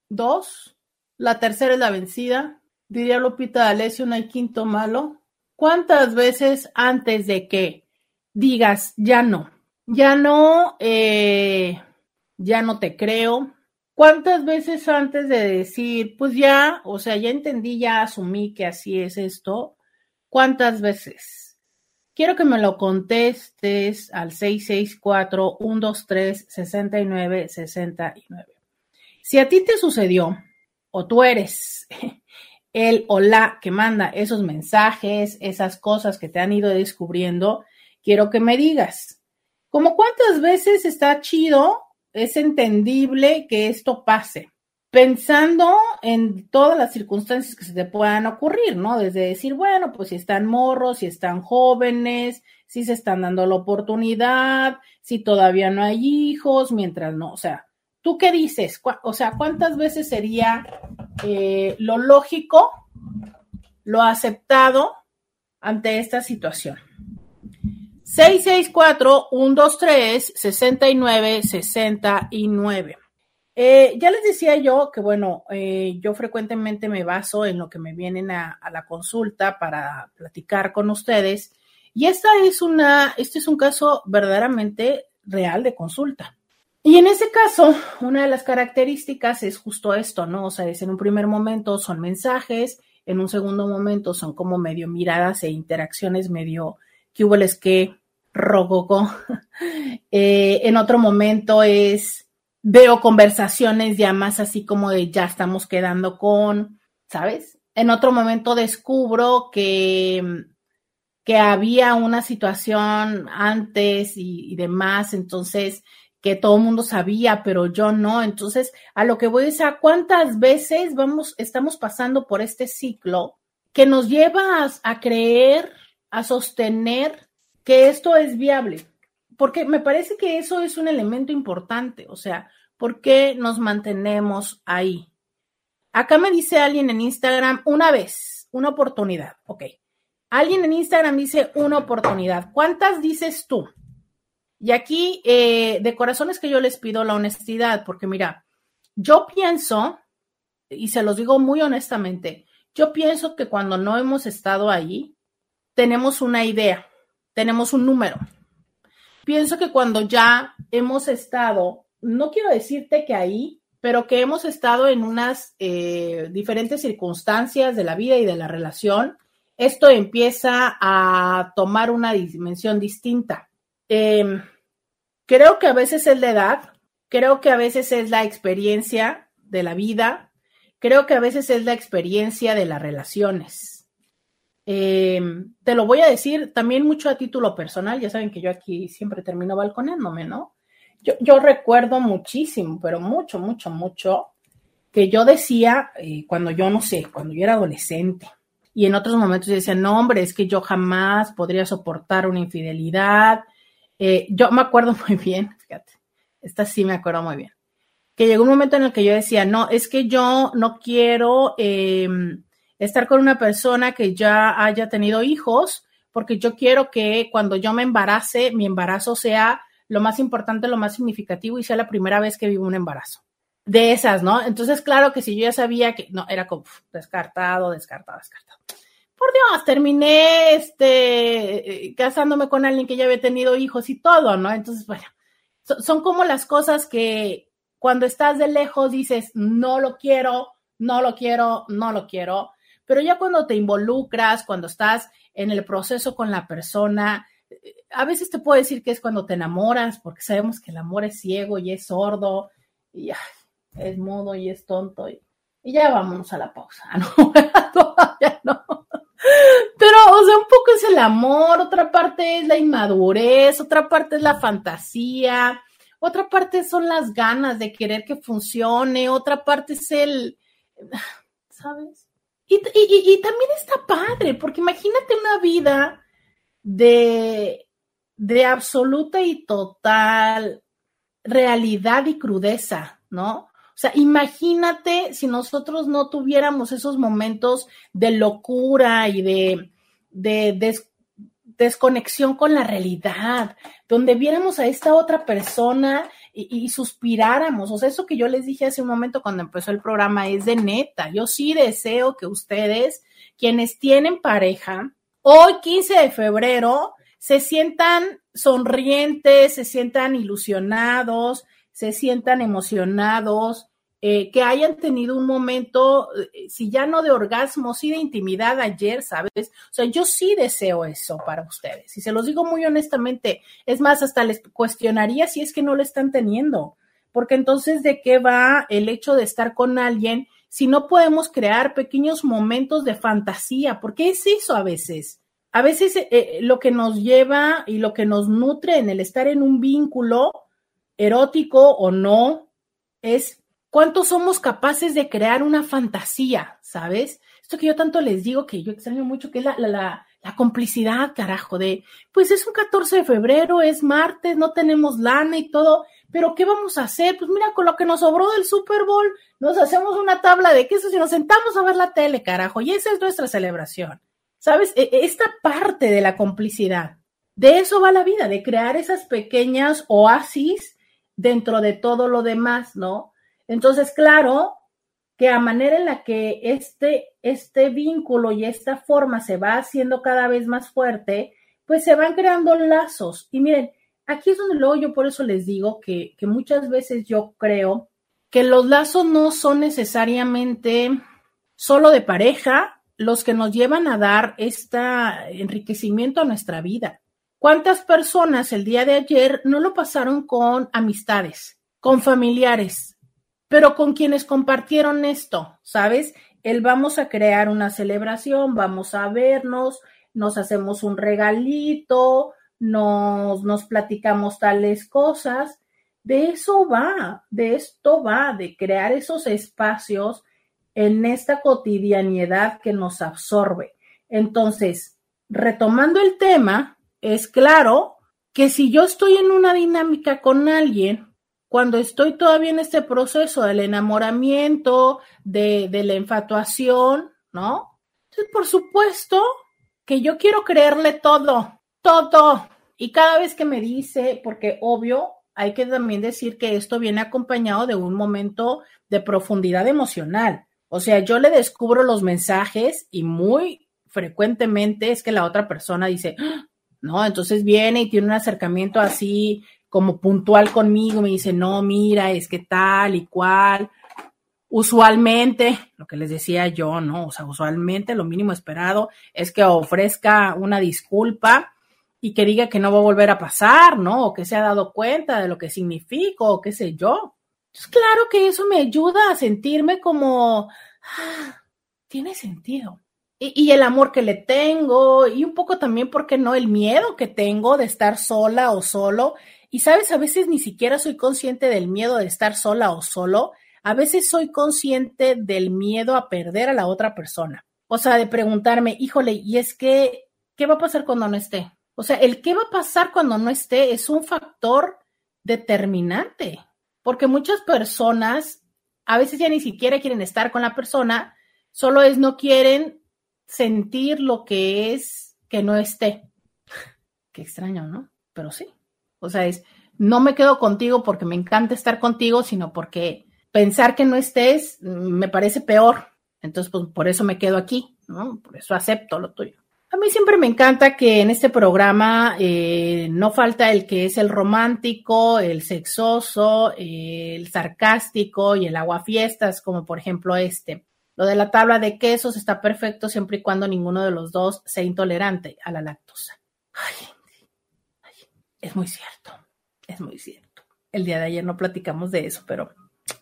¿Dos? La tercera es la vencida. Diría Lupita D'Alessio, no hay quinto malo. ¿Cuántas veces antes de que digas ya no, ya no, eh, ya no te creo? ¿Cuántas veces antes de decir, pues ya, o sea, ya entendí, ya asumí que así es esto? ¿Cuántas veces? Quiero que me lo contestes al 664-123-6969. Si a ti te sucedió o tú eres [laughs] el o la que manda esos mensajes, esas cosas que te han ido descubriendo, quiero que me digas, ¿cómo cuántas veces está chido, es entendible que esto pase? Pensando en todas las circunstancias que se te puedan ocurrir, ¿no? Desde decir, bueno, pues si están morros, si están jóvenes, si se están dando la oportunidad, si todavía no hay hijos, mientras no, o sea, ¿Tú qué dices? O sea, ¿cuántas veces sería eh, lo lógico, lo aceptado ante esta situación? 664-123-6969. Eh, ya les decía yo que, bueno, eh, yo frecuentemente me baso en lo que me vienen a, a, la consulta para platicar con ustedes. Y esta es una, este es un caso verdaderamente real de consulta. Y en ese caso, una de las características es justo esto, ¿no? O sea, es en un primer momento son mensajes, en un segundo momento son como medio miradas e interacciones medio que hubo les que [laughs] eh, en otro momento es veo conversaciones ya más así como de ya estamos quedando con, ¿sabes? En otro momento descubro que que había una situación antes y demás, entonces que todo el mundo sabía, pero yo no. Entonces, a lo que voy es a cuántas veces vamos, estamos pasando por este ciclo que nos lleva a, a creer, a sostener que esto es viable. Porque me parece que eso es un elemento importante. O sea, ¿por qué nos mantenemos ahí? Acá me dice alguien en Instagram una vez, una oportunidad. Ok. Alguien en Instagram dice una oportunidad. ¿Cuántas dices tú? Y aquí, eh, de corazón es que yo les pido la honestidad, porque mira, yo pienso, y se los digo muy honestamente, yo pienso que cuando no hemos estado ahí, tenemos una idea, tenemos un número. Pienso que cuando ya hemos estado, no quiero decirte que ahí, pero que hemos estado en unas eh, diferentes circunstancias de la vida y de la relación, esto empieza a tomar una dimensión distinta. Em, creo que a veces es la edad, creo que a veces es la experiencia de la vida, creo que a veces es la experiencia de las relaciones. Em, te lo voy a decir también mucho a título personal, ya saben que yo aquí siempre termino balconeándome, ¿no? Yo, yo recuerdo muchísimo, pero mucho, mucho, mucho, que yo decía eh, cuando yo no sé, cuando yo era adolescente. Y en otros momentos yo decía, no, hombre, es que yo jamás podría soportar una infidelidad. Eh, yo me acuerdo [laughs] muy bien, fíjate, esta sí me acuerdo muy bien, que llegó un momento en el que yo decía, no, es que yo no quiero em, estar con una persona que ya haya tenido hijos, porque yo quiero que cuando yo me embarace, mi embarazo sea lo más importante, lo más significativo y sea la primera vez que vivo un embarazo. De esas, ¿no? Entonces, claro que si yo ya sabía que no, era como descartado, descartado, descartado. Por Dios, terminé este, casándome con alguien que ya había tenido hijos y todo, ¿no? Entonces, bueno, son como las cosas que cuando estás de lejos dices, no lo quiero, no lo quiero, no lo quiero, pero ya cuando te involucras, cuando estás en el proceso con la persona, a veces te puedo decir que es cuando te enamoras, porque sabemos que el amor es ciego y es sordo, y es mudo y es tonto. Y, ya vámonos a la pausa. [laughs] No, [laughs] todavía no. Pero, o sea, un poco es el amor, otra parte es la inmadurez, otra parte es la fantasía, otra parte son las ganas de querer que funcione, otra parte es el, ¿sabes? Y, y, también está padre, porque imagínate una vida de, de absoluta y total realidad y crudeza, ¿no? O sea, imagínate si nosotros no tuviéramos esos momentos de locura y de, de desconexión con la realidad, donde viéramos a esta otra persona y, y, suspiráramos. O sea, eso que yo les dije hace un momento cuando empezó el programa es de neta. Yo sí deseo que ustedes, quienes tienen pareja, hoy 15 de febrero, se sientan sonrientes, se sientan ilusionados, se sientan emocionados, eh, que hayan tenido un momento, eh, si ya no de orgasmo, sí de intimidad ayer, ¿sabes? O sea, yo sí deseo eso para ustedes. Y se los digo muy honestamente, es más, hasta les cuestionaría si es que no lo están teniendo, porque entonces, ¿de qué va el hecho de estar con alguien si no podemos crear pequeños momentos de fantasía? Porque es eso a veces a veces eh, lo que nos lleva y lo que nos nutre en el estar en un vínculo erótico o no es cuánto somos capaces de crear una fantasía, ¿sabes? Esto que yo tanto les digo que yo extraño mucho, que es la, la, la complicidad, carajo, de, pues es un 14 de febrero, es martes, no tenemos lana y todo, pero ¿qué vamos a hacer? Pues mira, con lo que nos sobró del Super Bowl, nos hacemos una tabla de quesos y nos sentamos a ver la tele, carajo, y esa es nuestra celebración. ¿Sabes? E, e, esta parte de la complicidad, de eso va la vida, de crear esas pequeñas oasis dentro de todo lo demás, ¿no? Entonces, claro, que a manera en la que este, este vínculo y esta forma se va haciendo cada vez más fuerte, pues se van creando lazos. Y miren, aquí es donde luego yo por eso les digo que, que muchas veces yo creo que los lazos no son necesariamente solo de pareja los que nos llevan a dar este enriquecimiento a nuestra vida. ¿Cuántas personas el día de ayer no lo pasaron con amistades, con familiares, pero con quienes compartieron esto? ¿Sabes? El vamos a crear una celebración, vamos a vernos, nos hacemos un regalito, nos, nos platicamos tales cosas. De eso va, de esto va, de crear esos espacios en esta cotidianidad que nos absorbe. Entonces, retomando el tema, es claro que si yo estoy en una dinámica con alguien, cuando estoy todavía en este proceso del enamoramiento, de, la infatuación, ¿no? Entonces, por supuesto que yo quiero creerle todo, todo. Y cada vez que me dice, porque obvio, hay que también decir que esto viene acompañado de un momento de profundidad emocional. O sea, yo le descubro los mensajes y muy frecuentemente es que la otra persona dice, ah", no, entonces viene y tiene un acercamiento así como puntual conmigo, me dice, no, mira, es que tal y cual. Usualmente, lo que les decía yo, ¿no? O sea, usualmente lo mínimo esperado es que ofrezca una disculpa y que diga que no va a volver a pasar, ¿no? O que se ha dado cuenta de lo que significa o qué sé yo. Pues claro que eso me ayuda a sentirme como, ah, tiene sentido. Y, el amor que le tengo y un poco también, ¿por qué no? El miedo que tengo de estar sola o solo. Y sabes, a veces ni siquiera soy consciente del miedo de estar sola o solo a veces soy consciente del miedo a perder a la otra persona. O sea, de preguntarme, híjole, y es que, ¿qué va a pasar cuando no esté? O sea, el qué va a pasar cuando no esté es un factor determinante, porque muchas personas a veces ya ni siquiera quieren estar con la persona, solo es no quieren sentir lo que es que no esté. [laughs] Qué extraño, ¿no? Pero sí. O sea, es, no me quedo contigo porque me encanta estar contigo, sino porque pensar que no estés me parece peor. Entonces, pues por eso me quedo aquí, ¿no? Por eso acepto lo tuyo. A mí siempre me encanta que en este programa eh, no falta el que es el romántico, el sexoso, el sarcástico y el aguafiestas, como por ejemplo este. Lo de la tabla de quesos está perfecto siempre y cuando ninguno de los dos sea intolerante a la lactosa. Ay, es muy cierto, es muy cierto. El día de ayer no platicamos de eso, pero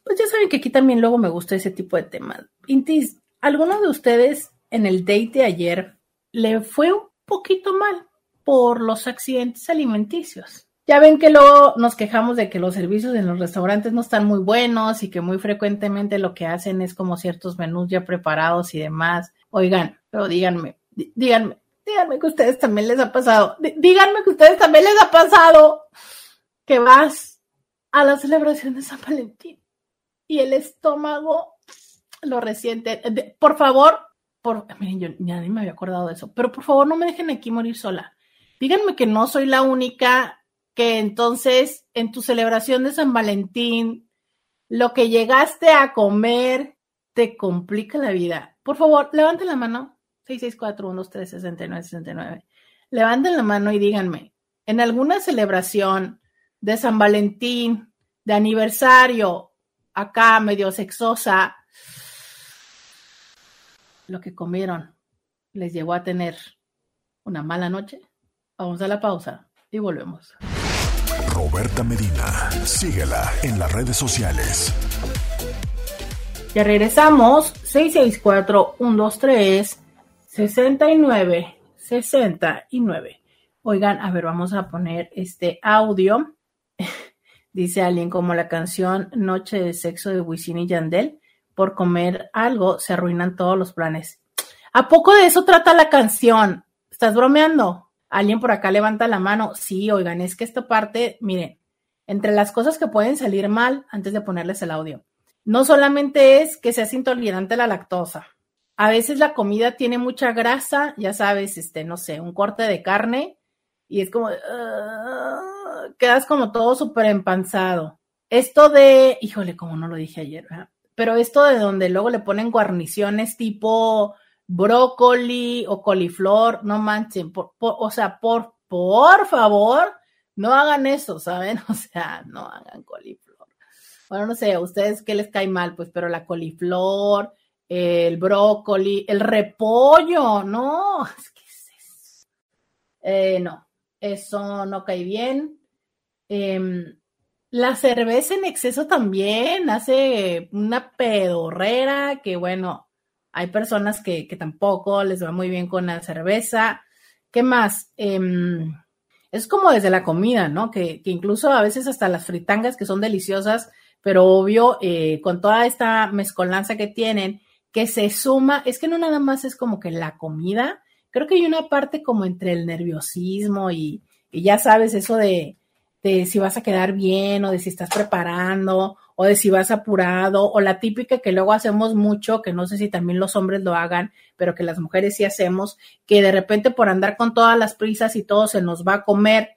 pues ya saben que aquí también luego me gusta ese tipo de temas. Intis, ¿alguno de ustedes en el date de ayer le fue un poquito mal por los accidentes alimenticios. Ya ven que luego nos quejamos de que los servicios en los restaurantes no están muy buenos y que muy frecuentemente lo que hacen es como ciertos menús ya preparados y demás. Oigan, pero díganme, díganme, díganme que ustedes también les ha pasado, díganme que ustedes también les ha pasado que vas a la celebración de San Valentín y el estómago lo resiente. Por favor, miren, yo ni me había acordado de eso, pero por favor no me dejen aquí morir sola. Díganme que no soy la única que entonces en tu celebración de San Valentín, lo que llegaste a comer te complica la vida. Por favor, levanten la mano. 664-123-6969. Levanten la mano y díganme, en alguna celebración de San Valentín, de aniversario, acá medio sexosa, lo que comieron les llevó a tener una mala noche? Vamos a la pausa y volvemos. Roberta Medina, síguela en las redes sociales. Ya regresamos, 664-123-6969. Oigan, a ver, vamos a poner este audio. [laughs] Dice alguien como la canción Noche de Sexo de Wisin y Yandel por comer algo se arruinan todos los planes. ¿A poco de eso trata la canción? ¿Estás bromeando? Alguien por acá levanta la mano. Sí, oigan, es que esta parte, miren, entre las cosas que pueden salir mal antes de ponerles el audio, no solamente es que seas intolerante a la lactosa. A veces la comida tiene mucha grasa, ya sabes, este, no sé, un corte de carne y es como, uh, quedas como todo súper empanzado. Esto de, híjole, como no lo dije ayer, ¿verdad? pero esto de donde luego le ponen guarniciones tipo brócoli o coliflor, no manchen, o sea, por, por favor, no hagan eso, [laughs] ¿saben? O sea, no hagan coliflor. Bueno, no sé, a ustedes qué les cae mal, pues, pero la coliflor, el brócoli, el repollo, no, [laughs] es que es eso. Eh, no, eso no cae bien. Eh, la cerveza en exceso también hace una pedorrera que, bueno, hay personas que, tampoco les va muy bien con la cerveza. ¿Qué más? Em, es como desde la comida, ¿no? Que, incluso a veces hasta las fritangas que son deliciosas, pero obvio, eh, con toda esta mezcolanza que tienen, que se suma, es que no nada más es como que la comida, creo que hay una parte como entre el nerviosismo y ya sabes, eso de, de si vas a quedar bien o de si estás preparando o de si vas apurado o la típica que luego hacemos mucho, que no sé si también los hombres lo hagan, pero que las mujeres sí hacemos, que de repente por andar con todas las prisas y todo se nos va a comer,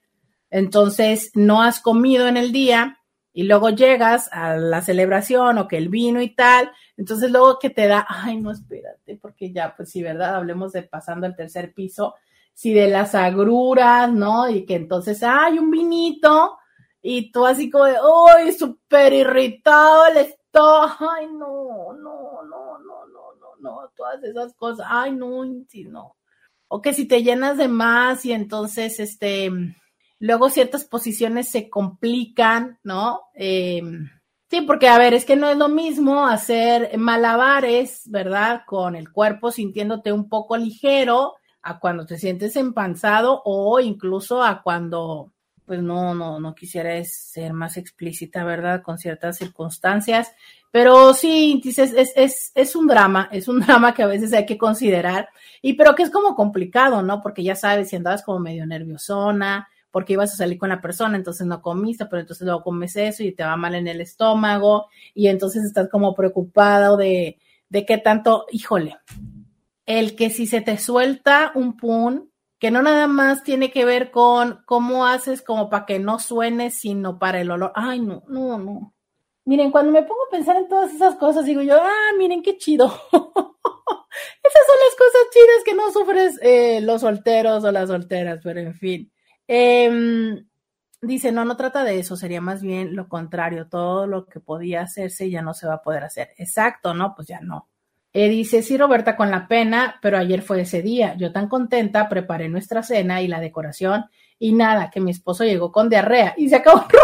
entonces no has comido en el día y luego llegas a la celebración o que el vino y tal, entonces luego que te da, ay, no, espérate, porque ya, pues sí, ¿verdad? Hablemos de pasando el tercer piso, si de las agruras, ¿no? Y que entonces hay un vinito y tú así como de, ¡ay, súper irritado el estómago! ¡Ay, no, no, no, no, no, no, no! Todas esas cosas, ¡ay, no, sí, no! O que si te llenas de más y entonces, este, luego ciertas posiciones se complican, ¿no? Eh, sí, porque, a ver, es que no es lo mismo hacer malabares, ¿verdad? Con el cuerpo sintiéndote un poco ligero a cuando te sientes empanzado o incluso a cuando pues no, no, no quisiera ser más explícita, ¿verdad? Con ciertas circunstancias. Pero sí, dices, es, es, es un drama, es un [laughs] drama que a veces hay que considerar, y pero que es como complicado, ¿no? Porque ya sabes, si andabas como medio nerviosona, porque ibas a salir con la persona, entonces no comiste, pero entonces luego comes eso y te va mal en el estómago, y entonces estás como preocupado de, de qué tanto, híjole, el que si se te suelta un pun, que no nada más tiene que ver con cómo haces como para que no suene, sino para el olor. Ay, no, no, no. Miren, cuando me pongo a pensar en todas esas cosas, digo yo, ah, miren qué chido. [laughs] esas son las cosas chidas que no sufres eh, los solteros o las solteras, pero en fin. Em, dice, no, no trata de eso, sería más bien lo contrario, todo lo que podía hacerse ya no se va a poder hacer. Exacto, ¿no? Pues ya no. Eh, dice, sí, Roberta, con la pena, pero ayer fue ese día. Yo tan contenta, preparé nuestra cena y la decoración y nada, que mi esposo llegó con diarrea y se acabó. [laughs]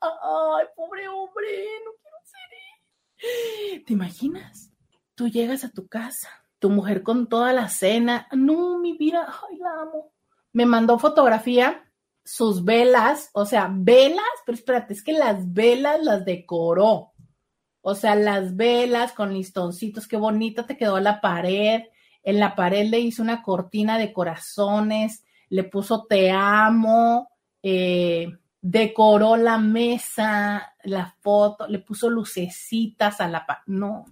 Ay, pobre hombre, no quiero ser ¿Te imaginas? Tú llegas a tu casa, tu mujer con toda la cena. No, mi vida, ay, la amo. Me mandó fotografía, sus velas, o sea, velas, pero espérate, es que las velas las decoró o sea, las velas con listoncitos, qué bonita te quedó la pared. En la pared le hizo una cortina de corazones, le puso te amo, eh, decoró la mesa, la foto, le puso lucecitas a la pared. No,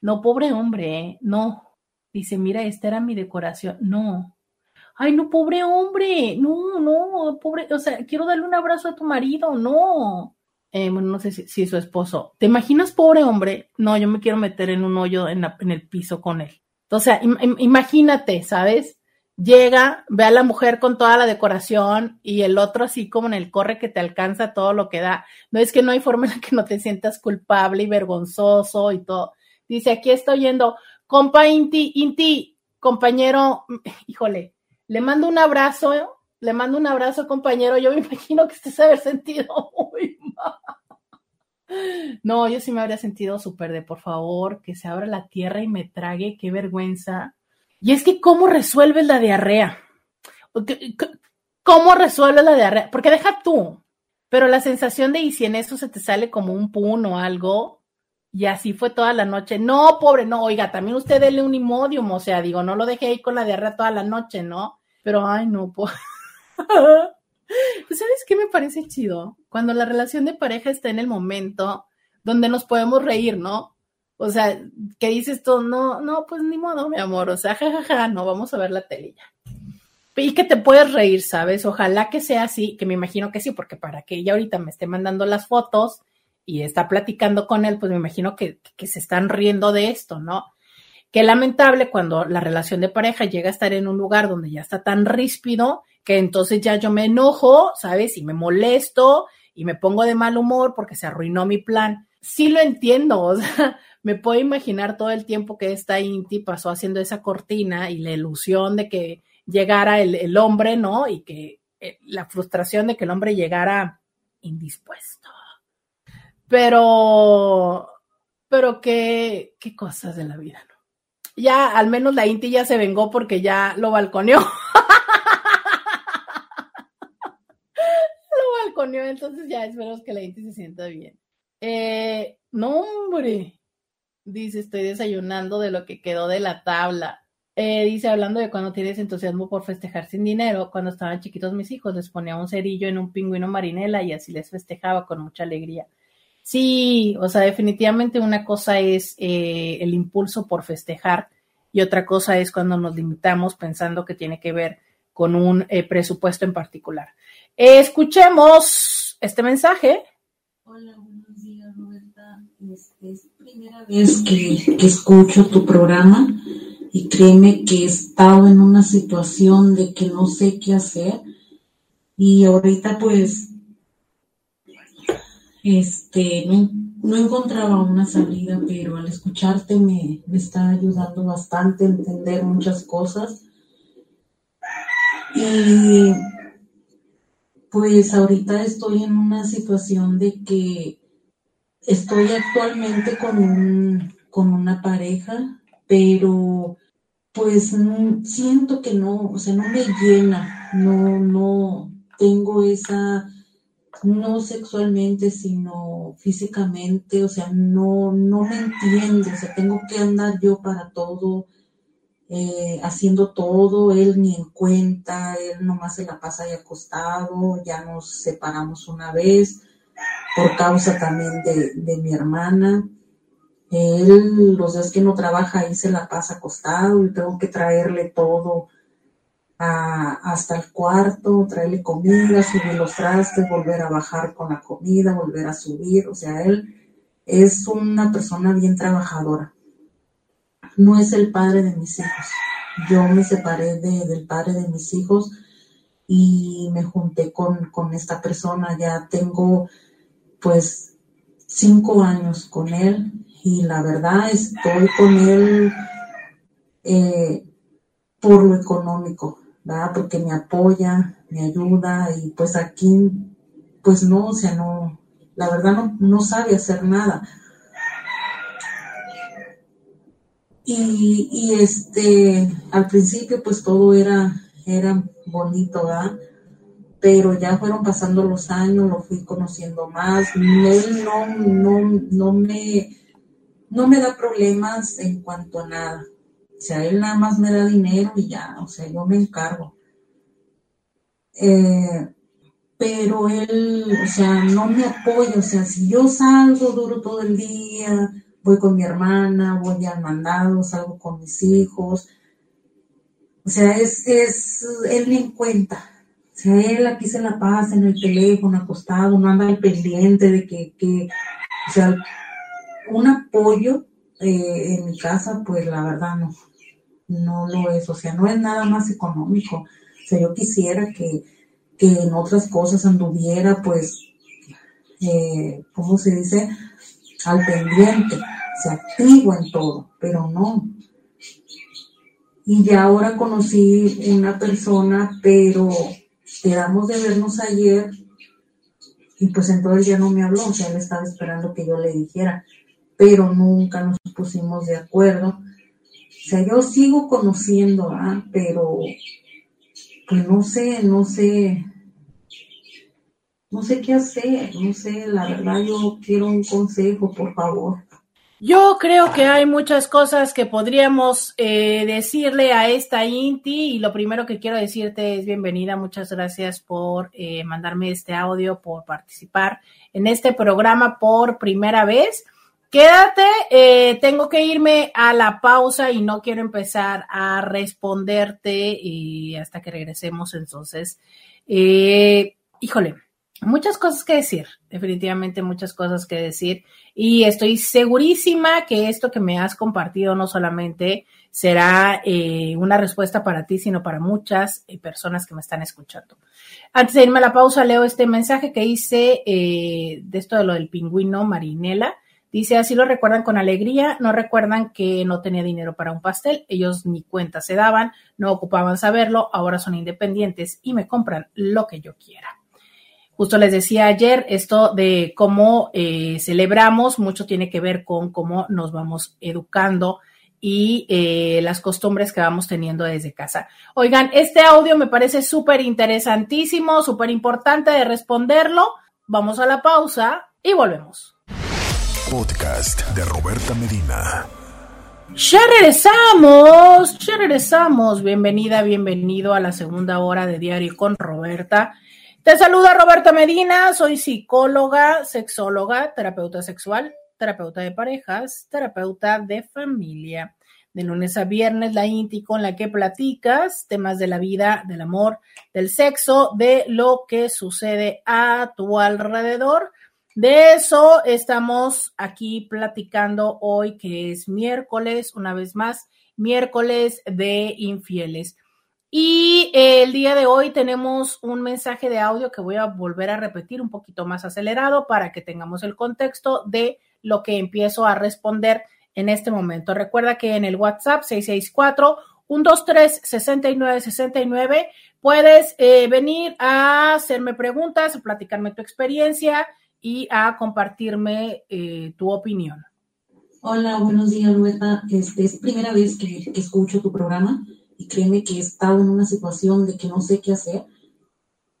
no, pobre hombre, ¿eh? no. Dice, mira, esta era mi decoración. No. Ay, no, pobre hombre. No, no, pobre. O sea, quiero darle un abrazo a tu marido. No. Eh, bueno, no sé si, su esposo, ¿te imaginas, pobre hombre? No, yo me quiero meter en un hoyo en, el piso con él. O sea, imagínate, ¿sabes? Llega, ve a la mujer con toda la decoración y el otro así como en el corre que te alcanza todo lo que da. No es que no hay forma en la que no te sientas culpable y vergonzoso y todo. Dice, aquí estoy yendo, compa Inti, Inti, compañero, [laughs] híjole, le mando un abrazo, le mando un abrazo, compañero. Yo me imagino que estés haber sentido [laughs] muy no, yo sí me habría sentido súper de por favor, que se abra la tierra y me trague, qué vergüenza. Y es que, ¿cómo resuelves la diarrea? ¿Cómo resuelves la diarrea? Porque deja tú, pero la sensación de y si en eso se te sale como un pun o algo, y así fue toda la noche. No, pobre, no, oiga, también usted dele un imodium, o sea, digo, no lo dejé ahí con la diarrea toda la noche, ¿no? Pero, ay, no, pues. [laughs] Pues, ¿sabes qué me parece chido? Cuando la relación de pareja está en el momento donde nos podemos reír, ¿no? O sea, que dices tú, no, no, pues ni modo, mi amor, o sea, jajaja, no, vamos a ver la tele ya. Y que te puedes reír, ¿sabes? Ojalá que sea así, que me imagino que sí, porque para que ella ahorita me esté mandando las fotos y está platicando con él, pues me imagino que, que se están riendo de esto, ¿no? Qué lamentable cuando la relación de pareja llega a estar en un lugar donde ya está tan ríspido que entonces ya yo me enojo, ¿sabes? Y me molesto y me pongo de mal humor porque se arruinó mi plan. Sí lo entiendo, [laughs] o sea, me puedo imaginar todo el tiempo que esta Inti pasó haciendo esa cortina y la ilusión de que llegara el, hombre, ¿no? Y que eh, la frustración de que el hombre llegara indispuesto. Pero, pero qué, qué cosas de la vida, ¿no? Ya, al menos la Inti ya se vengó porque ya lo balconeó. [laughs] entonces ya esperamos que la gente se sienta bien. Eh, no, hombre. Dice, estoy desayunando de lo que quedó de la tabla. Eh, dice, hablando de cuando tienes entusiasmo por festejar sin dinero, cuando estaban chiquitos mis hijos, les ponía un cerillo en un pingüino marinela y así les festejaba con mucha alegría. Sí, o sea, definitivamente una cosa es eh, el impulso por festejar y otra cosa es cuando nos limitamos pensando que tiene que ver con un presupuesto en particular. Escuchemos este mensaje. Hola, buenos días, Roberta. Este, es primera vez que, que escucho tu programa y créeme que he estado en una situación de que no sé qué hacer y ahorita pues este no, no, encontraba una salida, pero al escucharte me, me, está ayudando bastante a entender muchas cosas. Y pues ahorita estoy en una situación de que estoy actualmente con, con una pareja, pero pues siento que no, o sea, no me llena, no, no tengo esa, no sexualmente, sino físicamente, o sea, no, no me entiende, o sea, tengo que andar yo para todo, eh, haciendo todo, él ni en cuenta, él nomás se la pasa ahí acostado, ya nos separamos una vez por causa también de, de mi hermana. Él, los días que no trabaja, ahí se la pasa acostado y tengo que traerle todo hasta el cuarto, traerle comida, subir los trastes, volver a bajar con la comida, volver a subir. O sea, él es una persona bien trabajadora. No es el padre de mis hijos. Yo me separé del padre de mis hijos y me junté con, con esta persona. Ya tengo pues cinco años con él y la verdad estoy con él eh, por lo económico, ¿verdad? Porque me apoya, me ayuda y pues aquí, pues no, o sea, no, la verdad no, no sabe hacer nada. Y, este, al principio pues todo era, era bonito, ¿verdad? pero ya fueron pasando los años, lo fui conociendo más. Él no, no, no me no me da problemas en cuanto a nada. O sea, él nada más me da dinero y ya, o sea, yo me encargo. Eh, pero él, o sea, no me apoya, o sea, si yo salgo, duro todo el día, voy con mi hermana, voy al mandado, salgo con mis hijos, o sea, es, es, él me en cuenta. O sea, él aquí se la pasa en el teléfono, acostado, no anda al pendiente de que, que o sea, un apoyo eh, en mi casa, pues la verdad no, no lo es, o sea, no es nada más económico. O sea, yo quisiera que, en otras cosas anduviera, pues, eh, ¿cómo se dice? Al pendiente, se activo en todo, pero no. Y ya ahora conocí una persona, pero quedamos de vernos ayer y pues entonces ya no me habló, o sea, él estaba esperando que yo le dijera pero nunca nos pusimos de acuerdo. O sea, yo sigo conociendo, ¿ah? pero pues no sé, no sé, no sé qué hacer, no sé, la verdad yo quiero un consejo, por favor. Yo creo que hay muchas cosas que podríamos eh, decirle a esta Inti y lo primero que quiero decirte es bienvenida, muchas gracias por eh, mandarme este audio, por participar en este programa por primera vez. Quédate, eh, tengo que irme a la pausa y no quiero empezar a responderte hasta que regresemos. Entonces, híjole, muchas cosas que decir, definitivamente muchas cosas que decir. Y estoy segurísima que esto que me has compartido no solamente será eh, una respuesta para ti, sino para muchas personas que me están escuchando. Antes de irme a la pausa, leo este mensaje que hice de esto de lo del pingüino Marinela. Dice, así lo recuerdan con alegría, no recuerdan que no tenía dinero para un pastel, ellos ni cuenta se daban, no ocupaban saberlo, ahora son independientes y me compran lo que yo quiera. Justo les decía ayer, esto de cómo eh, celebramos, mucho tiene que ver con cómo nos vamos educando y eh, las costumbres que vamos teniendo desde casa. Oigan, este audio me parece súper interesantísimo, súper importante de responderlo. Vamos a la pausa y volvemos podcast de Roberta Medina. Ya regresamos, ya regresamos. Bienvenida, bienvenido a la segunda hora de Diario con Roberta. Te saluda Roberta Medina, soy psicóloga, sexóloga, terapeuta sexual, terapeuta de parejas, terapeuta de familia. De lunes a viernes, la INTI con la que platicas temas de la vida, del amor, del sexo, de lo que sucede a tu alrededor de eso estamos aquí platicando hoy, que es miércoles, una vez más, miércoles de infieles. Y el día de hoy tenemos un mensaje de audio que voy a volver a repetir un poquito más acelerado para que tengamos el contexto de lo que empiezo a responder en este momento. Recuerda que en el WhatsApp 664 123 6969 puedes eh, venir a hacerme preguntas, a platicarme tu experiencia y a compartirme eh, tu opinión. Hola, buenos días, Roberta. Este, es primera vez que escucho tu programa y créeme que he estado en una situación de que no sé qué hacer.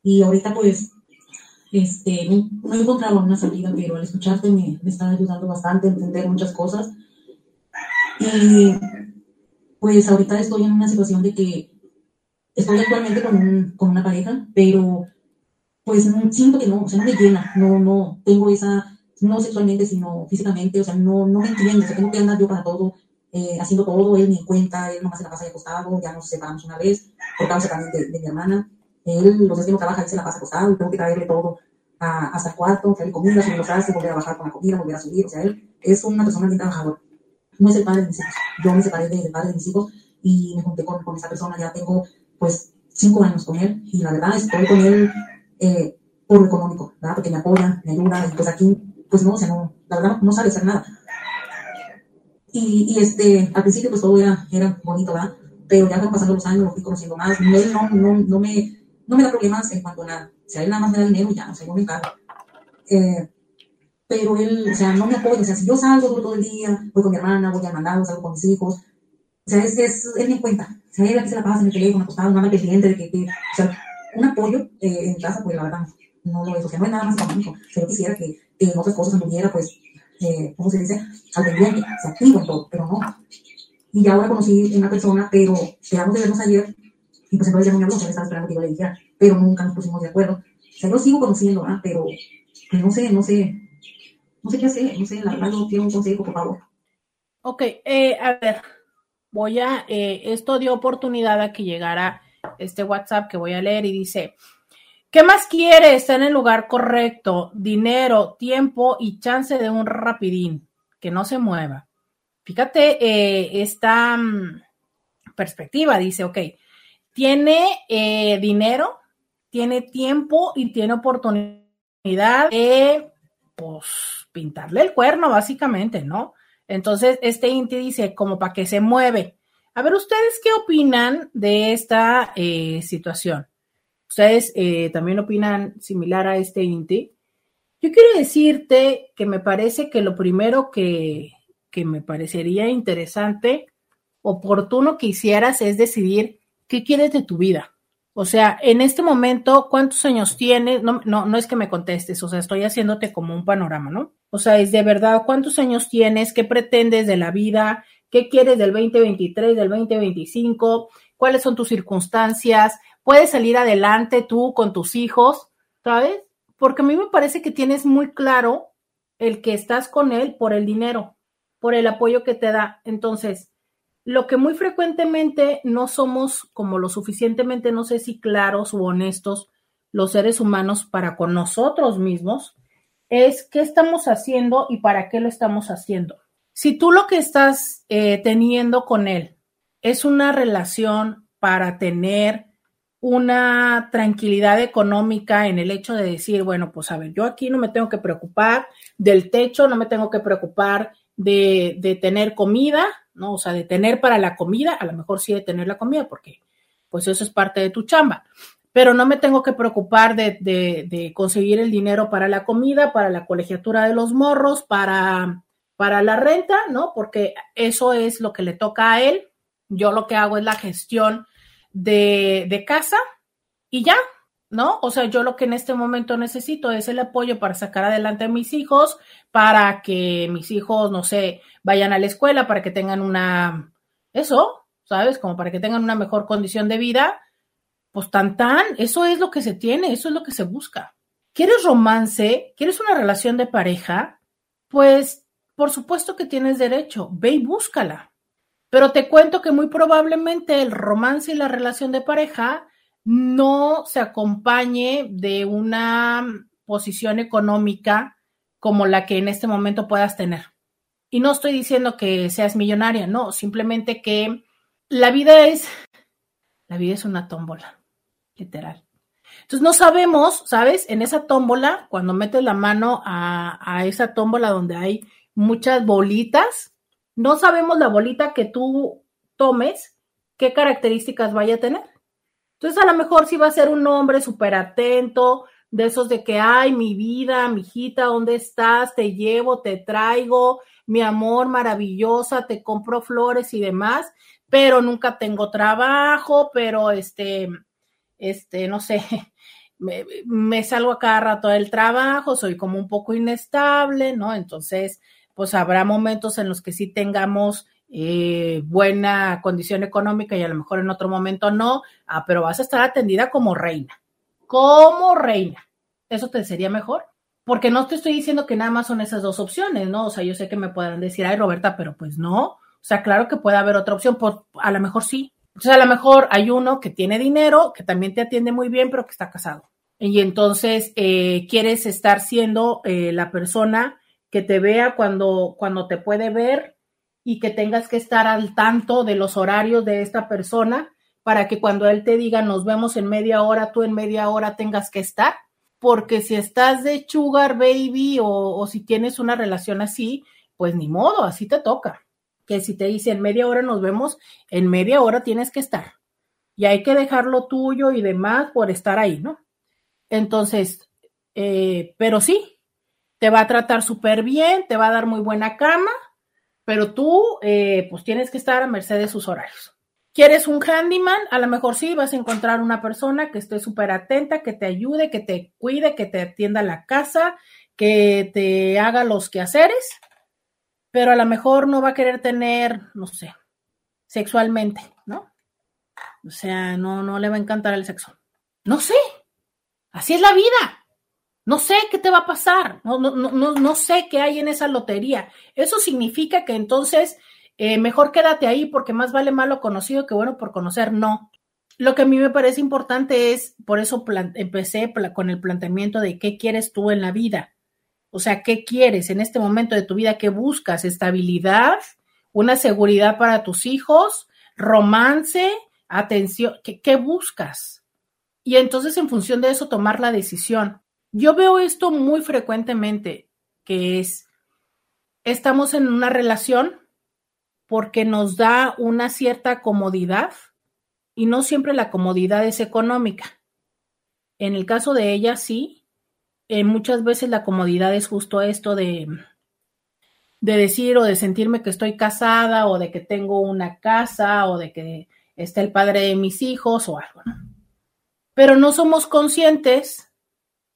Y ahorita pues este, no, he encontrado una salida, pero al escucharte me, me está ayudando bastante a entender muchas cosas. Y pues ahorita estoy en una situación de que estoy actualmente con, un, con una pareja, pero pues siento que no, o sea, no me llena, no, no tengo esa, no sexualmente, sino físicamente, o sea, no, no me entiendo, o sea, tengo que andar yo para todo, eh, haciendo todo, él ni cuenta, él nomás se la pasa ahí acostado, ya nos separamos una vez, por causa también de, de mi hermana, él los días que no trabaja, él se la pasa acostado tengo que traerle todo a, hasta el cuarto, traerle comida, subir los trastes, volver a bajar con la comida, volver a subir, o sea, él es una persona bien trabajadora, no es el padre de mis hijos, yo me separé del padre de mis hijos y me junté con, con esa persona, ya tengo pues cinco años con él y la verdad estoy con él eh, por lo económico, ¿verdad? Porque me apoya, me ayuda y pues aquí, pues no, o sea, no, la verdad no sabe hacer nada. Y, y este, al principio pues todo era, era bonito, ¿verdad? Pero ya van pasando los años, lo fui conociendo más, él no, no, no, me, no me da problemas en cuanto a nada, o sea, él nada más me da dinero ya, o sea, yo me encargo. Eh, pero él, o sea, no me apoya, o sea, si yo salgo todo el día, voy con mi hermana, voy a mandar, salgo con mis hijos, o sea, es, es, él me cuenta, o sea, él aquí se la pasa en el teléfono, acostado, mamá pendiente de que, que, o sea, un apoyo eh, en casa, pues la verdad, no lo es, o sea, no es nada más económico, si yo quisiera que, que en otras cosas anduviera, pues, eh, ¿cómo se dice? Al pendiente, activo en todo, pero no. Y ya ahora conocí una persona, pero quedamos de vernos ayer, y pues entonces ya me habló, estaba esperando que yo le dijera, pero nunca nos pusimos de acuerdo. O sea, yo sigo conociendo, ¿ah? pero pues, no sé, no sé, no sé qué hacer, no sé, la verdad no quiero un consejo, por favor. Ok, eh, a ver, voy a, eh, esto dio oportunidad a que llegara este WhatsApp que voy a leer y dice, ¿qué más quiere? Está en el lugar correcto, dinero, tiempo y chance de un rapidín, que no se mueva. Fíjate eh, esta mm, perspectiva, dice, ok, tiene eh, dinero, tiene tiempo y tiene oportunidad de, pues, pintarle el cuerno, básicamente, ¿no? Entonces, este Inti dice, como para que se mueve. A ver, ¿ustedes qué opinan de esta eh, situación? ¿Ustedes eh, también opinan similar a este Inti? Yo quiero decirte que me parece que lo primero que, que me parecería interesante, oportuno que hicieras es decidir qué quieres de tu vida. O sea, en este momento, ¿cuántos años tienes? No, no, no es que me contestes, o sea, estoy haciéndote como un panorama, ¿no? O sea, es de verdad, ¿cuántos años tienes? ¿Qué pretendes de la vida? ¿Qué quieres del 2023, del 2025? ¿Cuáles son tus circunstancias? ¿Puedes salir adelante tú con tus hijos? ¿Sabes? Porque a mí me parece que tienes muy claro el que estás con él por el dinero, por el apoyo que te da. Entonces, lo que muy frecuentemente no somos como lo suficientemente, no sé si claros o honestos los seres humanos para con nosotros mismos, es qué estamos haciendo y para qué lo estamos haciendo. Si tú lo que estás eh, teniendo con él es una relación para tener una tranquilidad económica en el hecho de decir, bueno, pues a ver, yo aquí no me tengo que preocupar del techo, no me tengo que preocupar de, de tener comida, ¿no? O sea, de tener para la comida, a lo mejor sí de tener la comida, porque pues eso es parte de tu chamba pero no me tengo que preocupar de, de, conseguir el dinero para la comida, para la colegiatura de los morros, para, para la renta, ¿no? Porque eso es lo que le toca a él. Yo lo que hago es la gestión de, de casa y ya, ¿no? O sea, yo lo que en este momento necesito es el apoyo para sacar adelante a mis hijos, para que mis hijos, no sé, vayan a la escuela, para que tengan una, eso, ¿sabes? Como para que tengan una mejor condición de vida pues tan tan, eso es lo que se tiene, eso es lo que se busca. ¿Quieres romance? ¿Quieres una relación de pareja? Pues por supuesto que tienes derecho, ve y búscala. Pero te cuento que muy probablemente el romance y la relación de pareja no se acompañe de una posición económica como la que en este momento puedas tener. Y no estoy diciendo que seas millonaria, no, simplemente que la vida es, la vida es una tómbola literal. Entonces no sabemos, ¿sabes? En esa tómbola, cuando metes la mano a, esa tómbola donde hay muchas bolitas, no sabemos la bolita que tú tomes, qué características vaya a tener. Entonces a lo mejor sí va a ser un hombre súper atento, de esos de que, ay, mi vida, mi hijita, ¿dónde estás? Te llevo, te traigo, mi amor maravillosa, te compro flores y demás, pero nunca tengo trabajo, pero este, este, no sé, [laughs] me, me salgo a cada rato del trabajo, soy como un poco inestable, ¿no? Entonces, pues habrá momentos en los que sí tengamos eh, buena condición económica y a lo mejor en otro momento no, ah, pero vas a estar atendida como reina, como reina. ¿Eso te sería mejor? Porque no te estoy diciendo que nada más son esas dos opciones, ¿no? O sea, yo sé que me puedan decir, ay, Roberta, pero pues no. O sea, claro que puede haber otra opción, por, a lo mejor sí. Entonces, a lo mejor hay uno que tiene dinero, que también te atiende muy bien, pero que está casado. Y entonces eh, quieres estar siendo eh, la persona que te vea cuando, cuando te puede ver y que tengas que estar al tanto de los horarios de esta persona para que cuando él te diga nos vemos en media hora, tú en media hora tengas que estar. Porque si estás de sugar baby o, si tienes una relación así, pues ni modo, así te toca. Que si te dice en media hora nos vemos, en media hora tienes que estar. Y hay que dejar lo tuyo y demás por estar ahí, ¿no? Entonces, eh, pero sí, te va a tratar súper bien, te va a dar muy buena cama, pero tú, eh, pues tienes que estar a merced de sus horarios. ¿Quieres un handyman? A lo mejor sí, vas a encontrar una persona que esté súper atenta, que te ayude, que te cuide, que te atienda la casa, que te haga los quehaceres, pero a lo mejor no va a querer tener, no sé, sexualmente, ¿no? O sea, no, no le va a encantar el sexo. No sé, Así es la vida. No sé qué te va a pasar. No, no, no, no sé qué hay en esa lotería. Eso significa que entonces eh, mejor quédate ahí porque más vale malo conocido que bueno por conocer. No. Lo que a mí me parece importante es, por eso empecé con el planteamiento de qué quieres tú en la vida. O sea, ¿qué quieres en este momento de tu vida? ¿Qué buscas? ¿Estabilidad? ¿Una seguridad para tus hijos? ¿Romance? ¿Atención? ¿Qué, qué buscas? y entonces en función de eso tomar la decisión. Yo veo esto muy frecuentemente, que es, estamos en una relación porque nos da una cierta comodidad y no siempre la comodidad es económica. En el caso de ella, sí. Eh, muchas veces la comodidad es justo esto de, de decir o de sentirme que estoy casada o de que tengo una casa o de que está el padre de mis hijos o algo, ¿no? pero no somos conscientes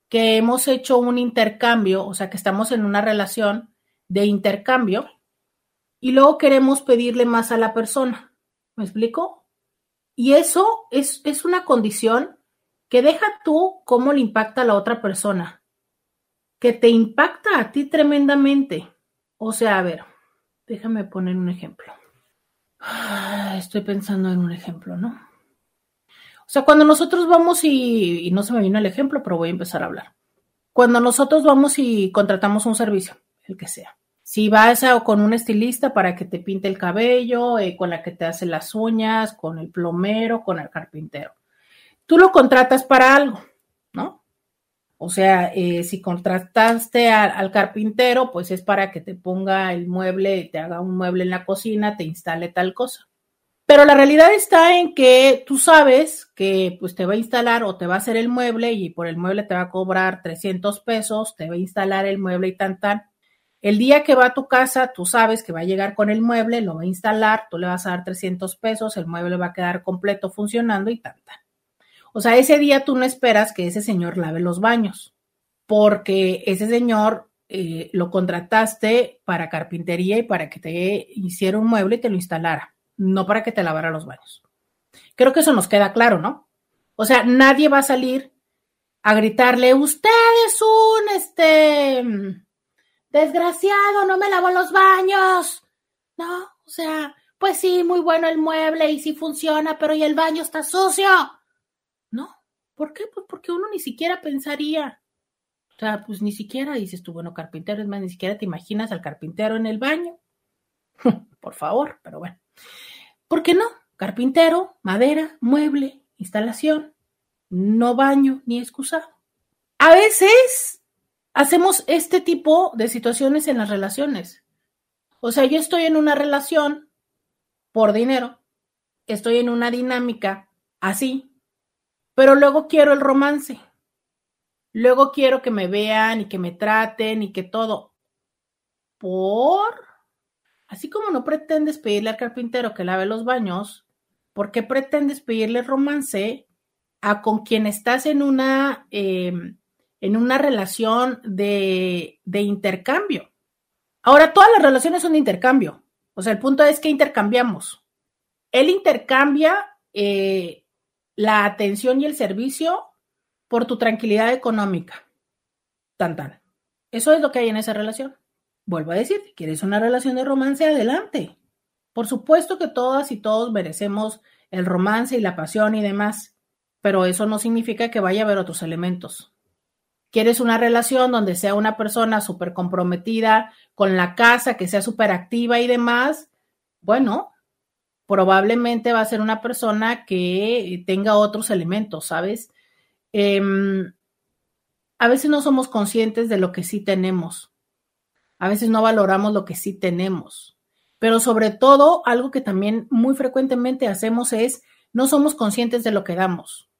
que hemos hecho un intercambio, o sea, que estamos en una relación de intercambio y luego queremos pedirle más a la persona. ¿Me explico? Y eso es, es una condición que deja tú cómo le impacta a la otra persona, que te impacta a ti tremendamente. O sea, a ver, déjame poner un ejemplo. Ah, estoy pensando en un ejemplo, ¿no? O sea, cuando nosotros vamos y, no se me vino el ejemplo, pero voy a empezar a hablar. Cuando nosotros vamos y contratamos un servicio, el que sea. Si vas a, con un estilista para que te pinte el cabello, eh, con la que te hace las uñas, con el plomero, con el carpintero. Tú lo contratas para algo, ¿no? O sea, eh, si contrataste al carpintero, pues es para que te ponga el mueble, te haga un mueble en la cocina, te instale tal cosa. Pero la realidad está en que tú sabes que pues te va a instalar o te va a hacer el mueble y por el mueble te va a cobrar 300 pesos, te va a instalar el mueble y tan tan. El día que va a tu casa, tú sabes que va a llegar con el mueble, lo va a instalar, tú le vas a dar 300 pesos, el mueble va a quedar completo funcionando y tan tan. O sea, ese día tú no esperas que ese señor lave los baños, porque ese señor eh, lo contrataste para carpintería y para que te hiciera un mueble y te lo instalara no para que te lavara los baños. Creo que eso nos queda claro, ¿no? O sea, nadie va a salir a gritarle, usted es un, este, desgraciado, no me lavó los baños. No, o sea, pues sí, muy bueno el mueble y sí funciona, pero ¿y el baño está sucio? No, ¿por qué? Pues porque uno ni siquiera pensaría. O sea, pues ni siquiera dices tú, bueno, carpintero, es más, ni siquiera te imaginas al carpintero en el baño. [laughs] Por favor, pero bueno. ¿Por qué no? Carpintero, madera, mueble, instalación, no baño ni excusado. A veces hacemos este tipo de situaciones en las relaciones. O sea, yo estoy en una relación por dinero, estoy en una dinámica así, pero luego quiero el romance. Luego quiero que me vean y que me traten y que todo. ¿Por? Así como no pretendes pedirle al carpintero que lave los baños, ¿por qué pretendes pedirle romance a con quien estás en una, em, en una relación de, de intercambio? Ahora, todas las relaciones son de intercambio. O sea, el punto es que intercambiamos. Él intercambia eh, la atención y el servicio por tu tranquilidad económica. Tan, tan. Eso es lo que hay en esa relación. Vuelvo a decir, ¿quieres una relación de romance? Adelante. Por supuesto que todas y todos merecemos el romance y la pasión y demás, pero eso no significa que vaya a haber otros elementos. ¿Quieres una relación donde sea una persona súper comprometida con la casa, que sea súper activa y demás? Bueno, probablemente va a ser una persona que tenga otros elementos, ¿sabes? Em, a veces no somos conscientes de lo que sí tenemos. A veces no valoramos lo que sí tenemos. Pero sobre todo, algo que también muy frecuentemente hacemos es no somos conscientes de lo que damos.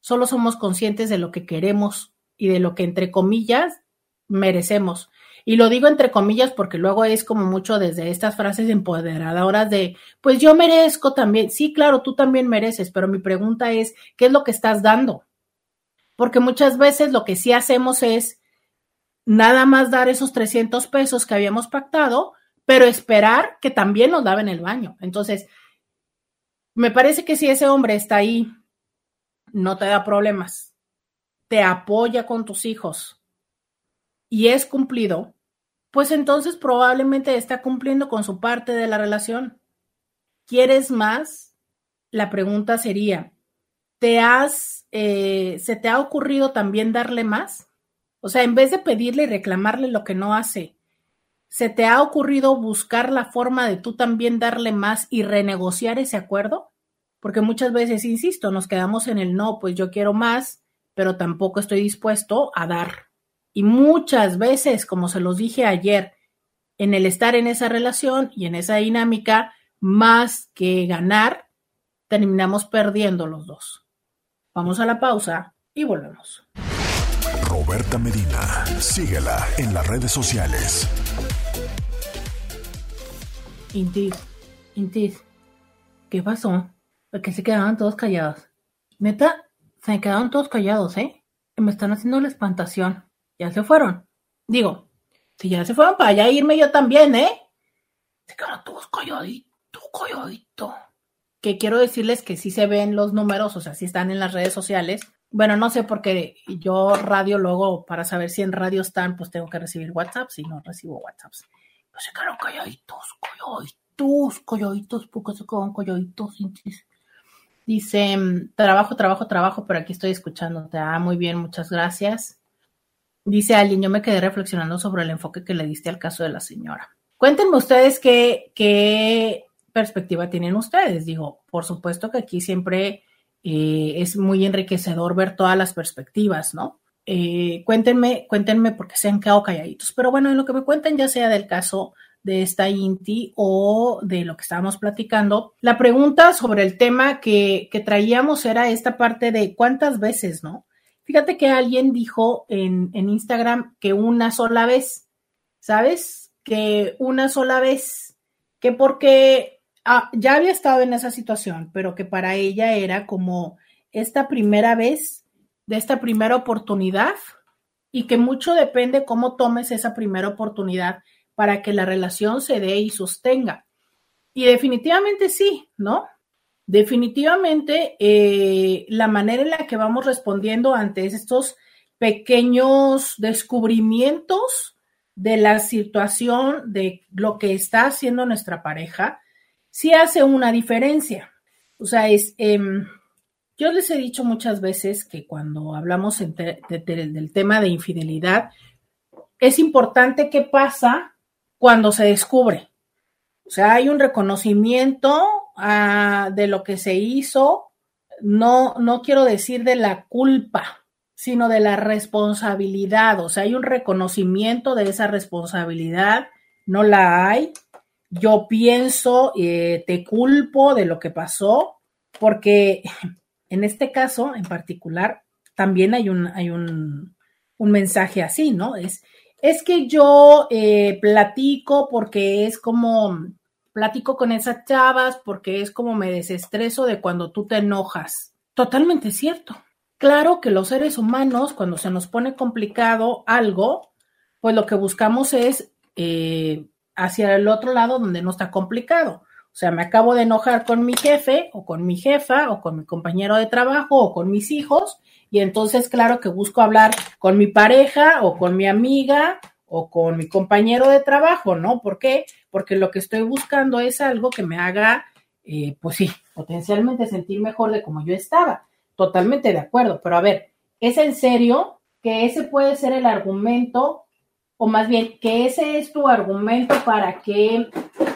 Solo somos conscientes de lo que queremos y de lo que, entre comillas, merecemos. Y lo digo entre comillas porque luego es como mucho desde estas frases empoderadoras de, pues yo merezco también. Sí, claro, tú también mereces, pero mi pregunta es, ¿qué es lo que estás dando? Porque muchas veces lo que sí hacemos es nada más dar esos 300 pesos que habíamos pactado, pero esperar que también nos laven el baño. Entonces, me parece que si ese hombre está ahí, no te da problemas, te apoya con tus hijos y es cumplido, pues entonces probablemente está cumpliendo con su parte de la relación. ¿Quieres más? La pregunta sería, ¿te has, eh, se te ha ocurrido también darle más? O sea, en vez de pedirle y reclamarle lo que no hace, ¿se te ha ocurrido buscar la forma de tú también darle más y renegociar ese acuerdo? Porque muchas veces, insisto, nos quedamos en el no, pues yo quiero más, pero tampoco estoy dispuesto a dar. Y muchas veces, como se los dije ayer, en el estar en esa relación y en esa dinámica, más que ganar, terminamos perdiendo los dos. Vamos a la pausa y volvemos. Roberta Medina, síguela en las redes sociales. Intis, Intis, ¿qué pasó? Porque se quedaban todos callados. Neta, se quedaron todos callados, ¿eh? Me están haciendo la espantación ya se fueron. Digo, si ya se fueron para allá irme yo también, ¿eh? Se quedaron todos calladitos, calladito. Que quiero decirles que sí se ven los números, o sea, sí están en las redes sociales. Bueno, no sé porque yo radio luego para saber si en radio están, pues tengo que recibir WhatsApp, si no recibo WhatsApps. Pero se quedaron calladitos, calladitos, calladitos, porque se quedaron calladitos. Dice, trabajo, trabajo, trabajo, pero aquí estoy escuchándote. Ah, muy bien, muchas gracias. Dice alguien, yo me quedé reflexionando sobre el enfoque que le diste al caso de la señora. Cuéntenme ustedes qué, qué perspectiva tienen ustedes. Digo, por supuesto que aquí siempre eh, es muy enriquecedor ver todas las perspectivas, ¿no? Eh, cuéntenme, cuéntenme porque se han quedado calladitos. Pero bueno, en lo que me cuenten, ya sea del caso de esta INTI o de lo que estábamos platicando, la pregunta sobre el tema que, que traíamos era esta parte de cuántas veces, ¿no? Fíjate que alguien dijo en, Instagram que una sola vez, ¿sabes? Que una sola vez, que porque ah, ya había estado en esa situación, pero que para ella era como esta primera vez, de esta primera oportunidad, y que mucho depende cómo tomes esa primera oportunidad para que la relación se dé y sostenga. Y definitivamente sí, ¿no? Definitivamente, eh, la manera en la que vamos respondiendo ante estos pequeños descubrimientos de la situación, de lo que está haciendo nuestra pareja, sí hace una diferencia. O sea, es, em, yo les he dicho muchas veces que cuando hablamos del tema de infidelidad, es importante qué pasa cuando se descubre. O sea, hay un reconocimiento ah, de lo que se hizo, no, no quiero decir de la culpa, sino de la responsabilidad. O sea, hay un reconocimiento de esa responsabilidad, no la hay. Yo pienso, eh, te culpo de lo que pasó, porque [laughs] en este caso en particular también hay un, hay un, un mensaje así, ¿no? Es es que yo eh, platico porque es como, platico con esas chavas porque es como me desestreso de cuando tú te enojas. Totalmente cierto. Claro que los seres humanos, cuando se nos pone complicado algo, pues lo que buscamos es eh, hacia el otro lado donde no está complicado. O sea, me acabo de enojar con mi jefe o con mi jefa o con mi compañero de trabajo o con mis hijos y entonces claro que busco hablar con mi pareja o con mi amiga o con mi compañero de trabajo, ¿no? ¿Por qué? Porque lo que estoy buscando es algo que me haga, eh, pues sí, potencialmente sentir mejor de como yo estaba. Totalmente de acuerdo, pero a ver, ¿es en serio que ese puede ser el argumento o más bien que ese es tu argumento para que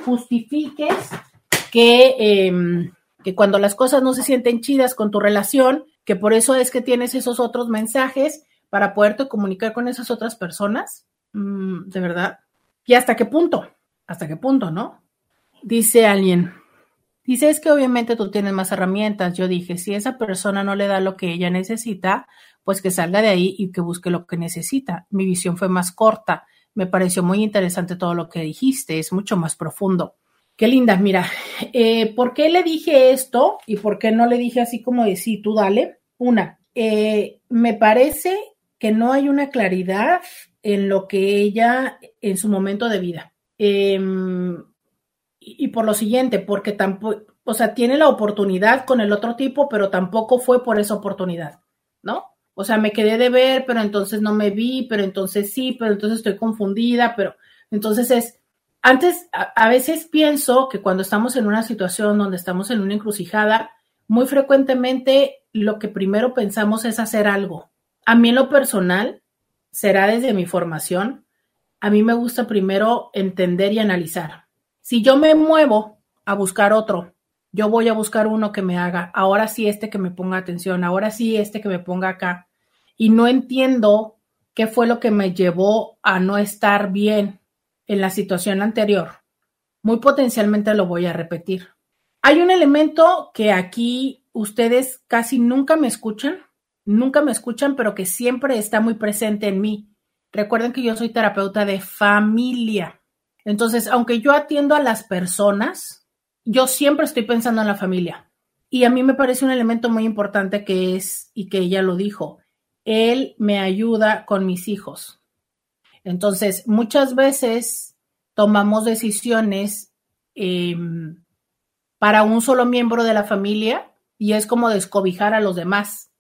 justifiques que, em, que cuando las cosas no se sienten chidas con tu relación, que por eso es que tienes esos otros mensajes para poderte comunicar con esas otras personas. Mm, de verdad. ¿Y hasta qué punto? ¿Hasta qué punto, no? Dice alguien. Dice, es que obviamente tú tienes más herramientas. Yo dije, si esa persona no le da lo que ella necesita, pues que salga de ahí y que busque lo que necesita. Mi visión fue más corta. Me pareció muy interesante todo lo que dijiste. Es mucho más profundo. Qué linda, mira, eh, ¿por qué le dije esto y por qué no le dije así como de sí, tú dale? Una, eh, me parece que no hay una claridad en lo que ella en su momento de vida. Em, y, por lo siguiente, porque tampoco, o sea, tiene la oportunidad con el otro tipo, pero tampoco fue por esa oportunidad, ¿no? O sea, me quedé de ver, pero entonces no me vi, pero entonces sí, pero entonces estoy confundida, pero entonces es, antes, a, veces pienso que cuando estamos en una situación donde estamos en una encrucijada, muy frecuentemente lo que primero pensamos es hacer algo. A mí en lo personal, será desde mi formación, a mí me gusta primero entender y analizar. Si yo me muevo a buscar otro, yo voy a buscar uno que me haga, ahora sí este que me ponga atención, ahora sí este que me ponga acá, y no entiendo qué fue lo que me llevó a no estar bien en la situación anterior, muy potencialmente lo voy a repetir. Hay un elemento que aquí ustedes casi nunca me escuchan, nunca me escuchan, pero que siempre está muy presente en mí. Recuerden que yo soy terapeuta de familia. Entonces, aunque yo atiendo a las personas, yo siempre estoy pensando en la familia. Y a mí me parece un elemento muy importante que es, y que ella lo dijo, él me ayuda con mis hijos. Entonces, muchas veces tomamos decisiones em, para un solo miembro de la familia y es como descobijar a los demás.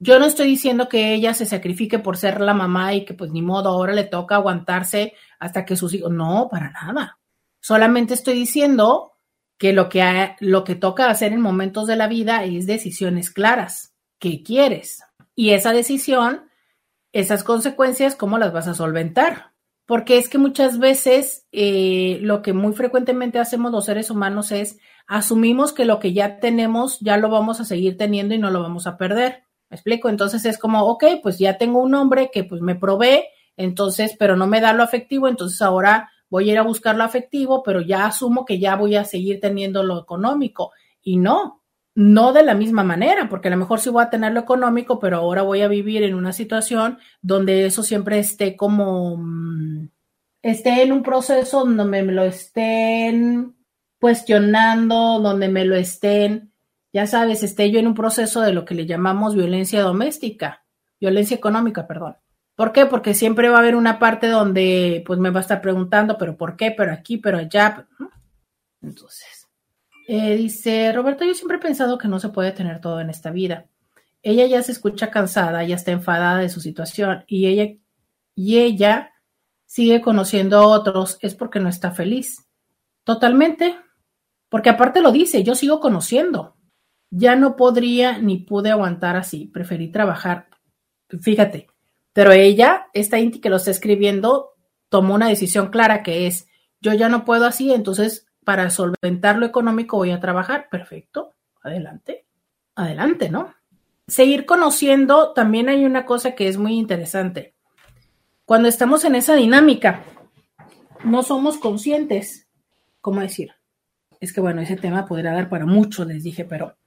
Yo no estoy diciendo que ella se sacrifique por ser la mamá y que pues ni modo, ahora le toca aguantarse hasta que sus hijos... No, para nada. Solamente estoy diciendo que lo que, lo que toca hacer en momentos de la vida es decisiones claras. ¿Qué quieres? Y esa decisión esas consecuencias, ¿cómo las vas a solventar? Porque es que muchas veces eh, lo que muy frecuentemente hacemos los seres humanos es asumimos que lo que ya tenemos ya lo vamos a seguir teniendo y no lo vamos a perder. ¿Me explico? Entonces es como, ok, pues ya tengo un hombre que pues me provee, entonces, pero no me da lo afectivo, entonces ahora voy a ir a buscar lo afectivo, pero ya asumo que ya voy a seguir teniendo lo económico. Y no, no de la misma manera, porque a lo mejor sí voy a tener lo económico, pero ahora voy a vivir en una situación donde eso siempre esté como, mm, esté en un proceso donde me lo estén cuestionando, donde me lo estén, ya sabes, esté yo en un proceso de lo que le llamamos violencia doméstica, violencia económica, perdón. ¿Por qué? Porque siempre va a haber una parte donde pues me va a estar preguntando, pero ¿por qué? Pero aquí, pero allá. Entonces, eh, dice, Roberto, yo siempre he pensado que no se puede tener todo en esta vida. Ella ya se escucha cansada, ya está enfadada de su situación y ella, y ella sigue conociendo a otros, es porque no está feliz. Totalmente, porque aparte lo dice, yo sigo conociendo. Ya no podría ni pude aguantar así, preferí trabajar. Fíjate, pero ella, esta Inti que lo está escribiendo, tomó una decisión clara que es, yo ya no puedo así, entonces para solventar lo económico voy a trabajar. Perfecto, adelante, adelante, ¿no? Seguir conociendo, también hay una cosa que es muy interesante. Cuando estamos en esa dinámica, no somos conscientes, ¿cómo decir? Es que bueno, ese tema podría dar para mucho, les dije, pero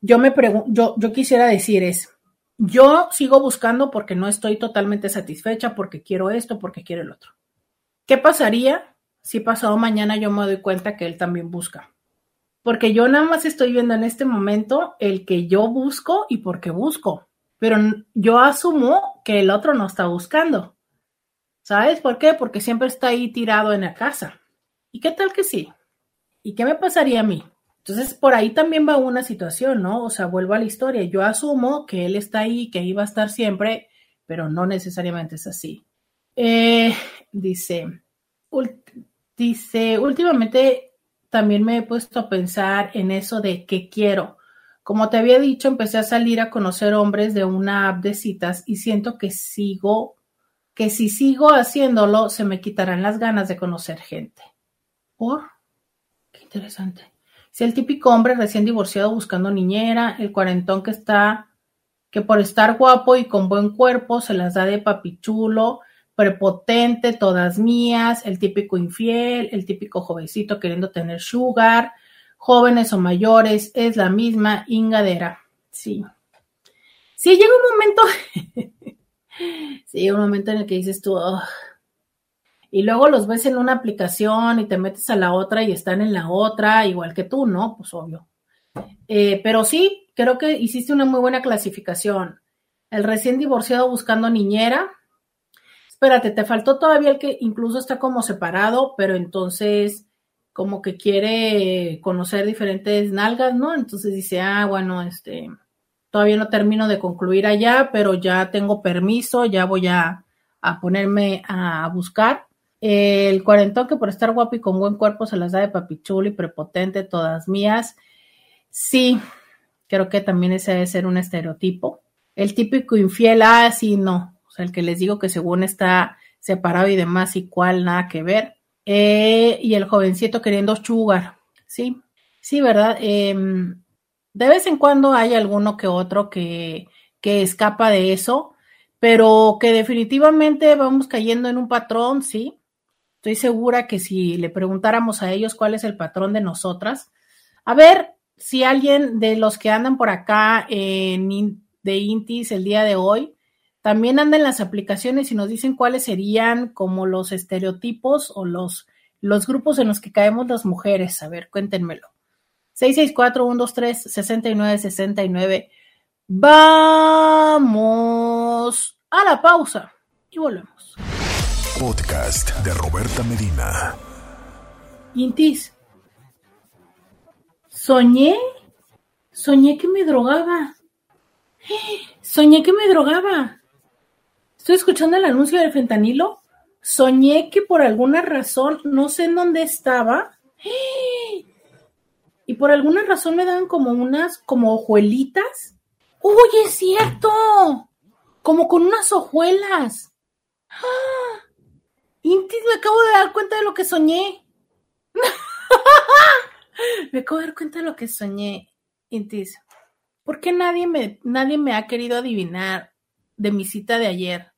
yo me yo, yo quisiera decir es, yo sigo buscando porque no estoy totalmente satisfecha, porque quiero esto, porque quiero el otro. ¿Qué pasaría si pasado mañana yo me doy cuenta que él también busca? Porque yo nada más estoy viendo en este momento el que yo busco y porque busco, pero yo asumo que el otro no está buscando. ¿Sabes por qué? Porque siempre está ahí tirado en la casa. ¿Y qué tal que sí? ¿Y qué me pasaría a mí? Entonces, por ahí también va una situación, ¿no? O sea, vuelvo a la historia. Yo asumo que él está ahí, que iba a estar siempre, pero no necesariamente es así. Eh, dice, dice, últimamente también me he puesto a pensar en eso de qué quiero. Como te había dicho, empecé a salir a conocer hombres de una app de citas y siento que sigo, que si sigo haciéndolo, se me quitarán las ganas de conocer gente. ¿Por? Qué interesante. Si el típico hombre recién divorciado buscando niñera, el cuarentón que está, que por estar guapo y con buen cuerpo se las da de papichulo, prepotente, todas mías, el típico infiel, el típico jovencito queriendo tener sugar, jóvenes o mayores, es la misma ingadera. Sí. Sí, llega un momento, [laughs] sí, llega un momento en el que dices tú, y luego los ves en una aplicación y te metes a la otra y están en la otra, igual que tú, ¿no? Pues obvio. Eh, pero sí, creo que hiciste una muy buena clasificación. El recién divorciado buscando niñera. Espérate, te faltó todavía el que incluso está como separado, pero entonces como que quiere conocer diferentes nalgas, ¿no? Entonces dice, ah, bueno, este, todavía no termino de concluir allá, pero ya tengo permiso, ya voy a, a ponerme a buscar el cuarentón que por estar guapo y con buen cuerpo se las da de papichulo y prepotente, todas mías. Sí, creo que también ese debe ser un estereotipo. El típico infiel, ah, sí, no. O sea, el que les digo que según está separado y demás, y cuál, nada que ver. Eh, y el jovencito queriendo chugar. Sí, sí, ¿verdad? Em, de vez en cuando hay alguno que otro que, que escapa de eso, pero que definitivamente vamos cayendo en un patrón, sí Estoy segura que si le preguntáramos a ellos cuál es el patrón de nosotras, a ver si alguien de los que andan por acá en, de Intis el día de hoy también anda en las aplicaciones y nos dicen cuáles serían como los estereotipos o los, los grupos en los que caemos las mujeres. A ver, cuéntenmelo. 664-123-6969. Vamos a la pausa y volvemos podcast de Roberta Medina. Intis, soñé, soñé que me drogaba. [gasps] Soñé que me drogaba. Estoy escuchando el anuncio del fentanilo. Soñé que por alguna razón, no sé en dónde estaba, [gasps] y por alguna razón me daban como unas, como hojuelitas. ¡Uy, es cierto! Como con unas hojuelas. ¡Ah! [gasps] Intis, me acabo de dar cuenta de lo que soñé. [laughs] me acabo de dar cuenta de lo que soñé, Intis. ¿Por qué nadie me, nadie me ha querido adivinar de mi cita de ayer?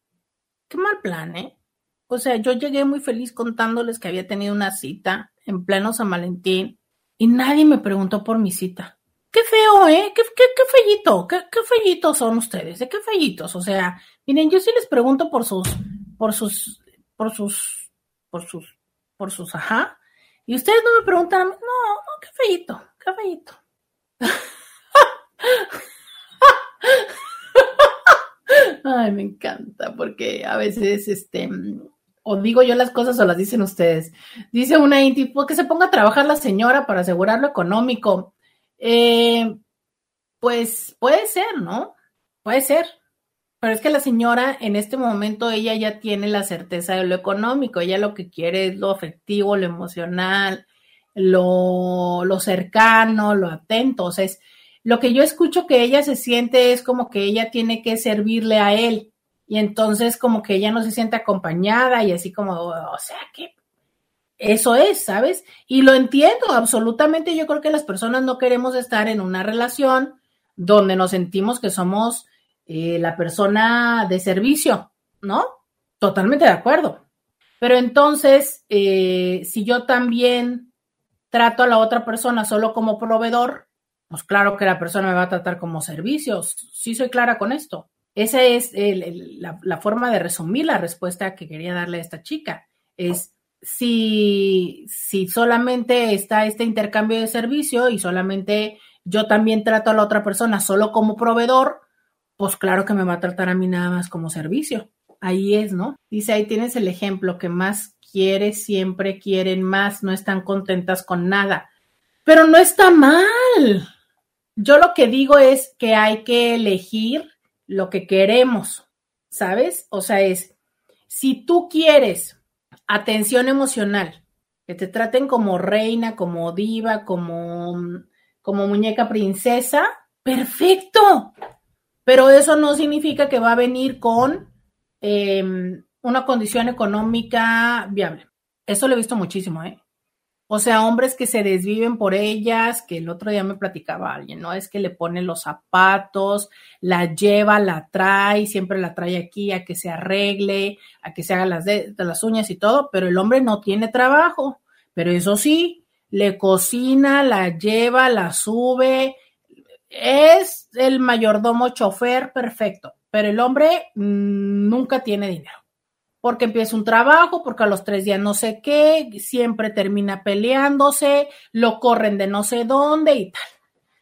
Qué mal plan, ¿eh? O sea, yo llegué muy feliz contándoles que había tenido una cita en pleno San Valentín y nadie me preguntó por mi cita. Qué feo, ¿eh? Qué, qué, qué fellito, qué, qué fellitos son ustedes, ¿de qué fellitos? O sea, miren, yo sí les pregunto por sus, por sus por sus, por sus, por sus, ajá. Y ustedes no me preguntan, no, no, qué feito, qué feito. [laughs] Ay, me encanta, porque a veces, este, o digo yo las cosas o las dicen ustedes. Dice una Inti, pues que se ponga a trabajar la señora para asegurar lo económico. Eh, pues puede ser, ¿no? Puede ser. Pero es que la señora en este momento ella ya tiene la certeza de lo económico, ella lo que quiere es lo afectivo, lo emocional, lo, lo cercano, lo atento. O sea, es, lo que yo escucho que ella se siente es como que ella tiene que servirle a él y entonces como que ella no se siente acompañada y así como, o sea, que eso es, ¿sabes? Y lo entiendo absolutamente. Yo creo que las personas no queremos estar en una relación donde nos sentimos que somos eh, la persona de servicio, ¿no? Totalmente de acuerdo. Pero entonces, eh, si yo también trato a la otra persona solo como proveedor, pues claro que la persona me va a tratar como servicios. Sí soy clara con esto. Esa es la, forma de resumir la respuesta que quería darle a esta chica. Es si, si solamente está este intercambio de servicio y solamente yo también trato a la otra persona solo como proveedor, pues claro que me va a tratar a mí nada más como servicio. Ahí es, ¿no? Dice, ahí tienes el ejemplo que más quieres, siempre quieren más, no están contentas con nada. Pero no está mal. Yo lo que digo es que hay que elegir lo que queremos, ¿sabes? O sea, es, si tú quieres atención emocional, que te traten como reina, como diva, como, como muñeca princesa, perfecto. Pero eso no significa que va a venir con em, una condición económica viable. Eso lo he visto muchísimo, ¿eh? O sea, hombres que se desviven por ellas, que el otro día me platicaba alguien, ¿no? Es que le pone los zapatos, la lleva, la trae, siempre la trae aquí a que se arregle, a que se haga las, uñas y todo, pero el hombre no tiene trabajo. Pero eso sí, le cocina, la lleva, la sube, es el mayordomo chofer perfecto, pero el hombre mm, nunca tiene dinero porque empieza un trabajo, porque a los tres días no sé qué, siempre termina peleándose, lo corren de no sé dónde y tal.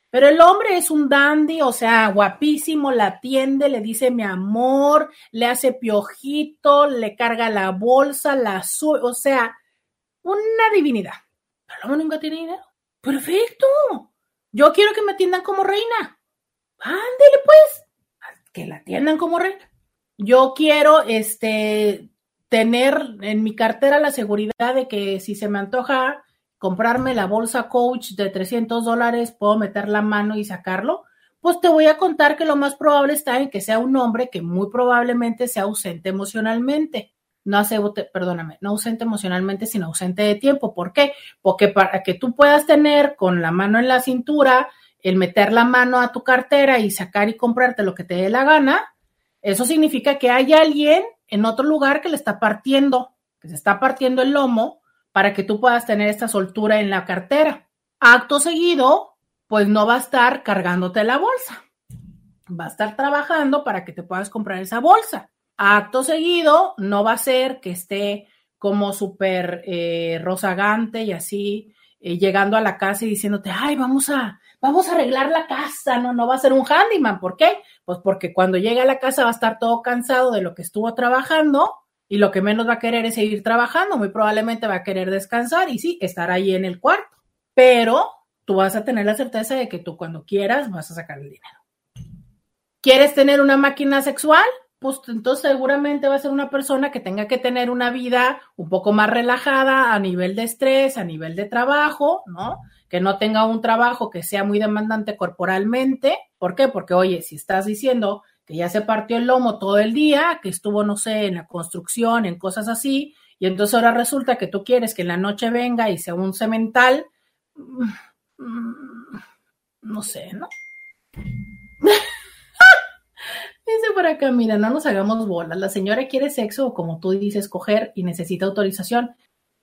Pero el hombre es un dandy, o sea, guapísimo, la atiende, le dice mi amor, le hace piojito, le carga la bolsa, la sube, o sea, una divinidad. Pero el hombre nunca tiene dinero. Perfecto. Yo quiero que me atiendan como reina. Ándele pues, que la atiendan como reina. Yo quiero, este, tener en mi cartera la seguridad de que si se me antoja comprarme la bolsa coach de 300 dólares, puedo meter la mano y sacarlo, pues te voy a contar que lo más probable está en que sea un hombre que muy probablemente sea ausente emocionalmente. No hace, perdóname, no ausente emocionalmente, sino ausente de tiempo. ¿Por qué? Porque para que tú puedas tener con la mano en la cintura, el meter la mano a tu cartera y sacar y comprarte lo que te dé la gana, eso significa que hay alguien en otro lugar que le está partiendo, que se está partiendo el lomo para que tú puedas tener esta soltura en la cartera. Acto seguido, pues no va a estar cargándote la bolsa. Va a estar trabajando para que te puedas comprar esa bolsa. Acto seguido, no va a ser que esté como súper eh, rozagante y así, eh, llegando a la casa y diciéndote, ay, vamos a, vamos a arreglar la casa, no, no va a ser un handyman. ¿Por qué? Pues porque cuando llegue a la casa va a estar todo cansado de lo que estuvo trabajando y lo que menos va a querer es seguir trabajando, muy probablemente va a querer descansar y sí, estar ahí en el cuarto. Pero tú vas a tener la certeza de que tú cuando quieras vas a sacar el dinero. ¿Quieres tener una máquina sexual? Pues entonces seguramente va a ser una persona que tenga que tener una vida un poco más relajada a nivel de estrés, a nivel de trabajo, ¿no? Que no tenga un trabajo que sea muy demandante corporalmente. ¿Por qué? Porque, oye, si estás diciendo que ya se partió el lomo todo el día, que estuvo, no sé, en la construcción, en cosas así, y entonces ahora resulta que tú quieres que en la noche venga y sea un cemental, mm, no sé, ¿no? [laughs] Dice por acá, mira, no nos hagamos bolas. La señora quiere sexo o como tú dices, coger y necesita autorización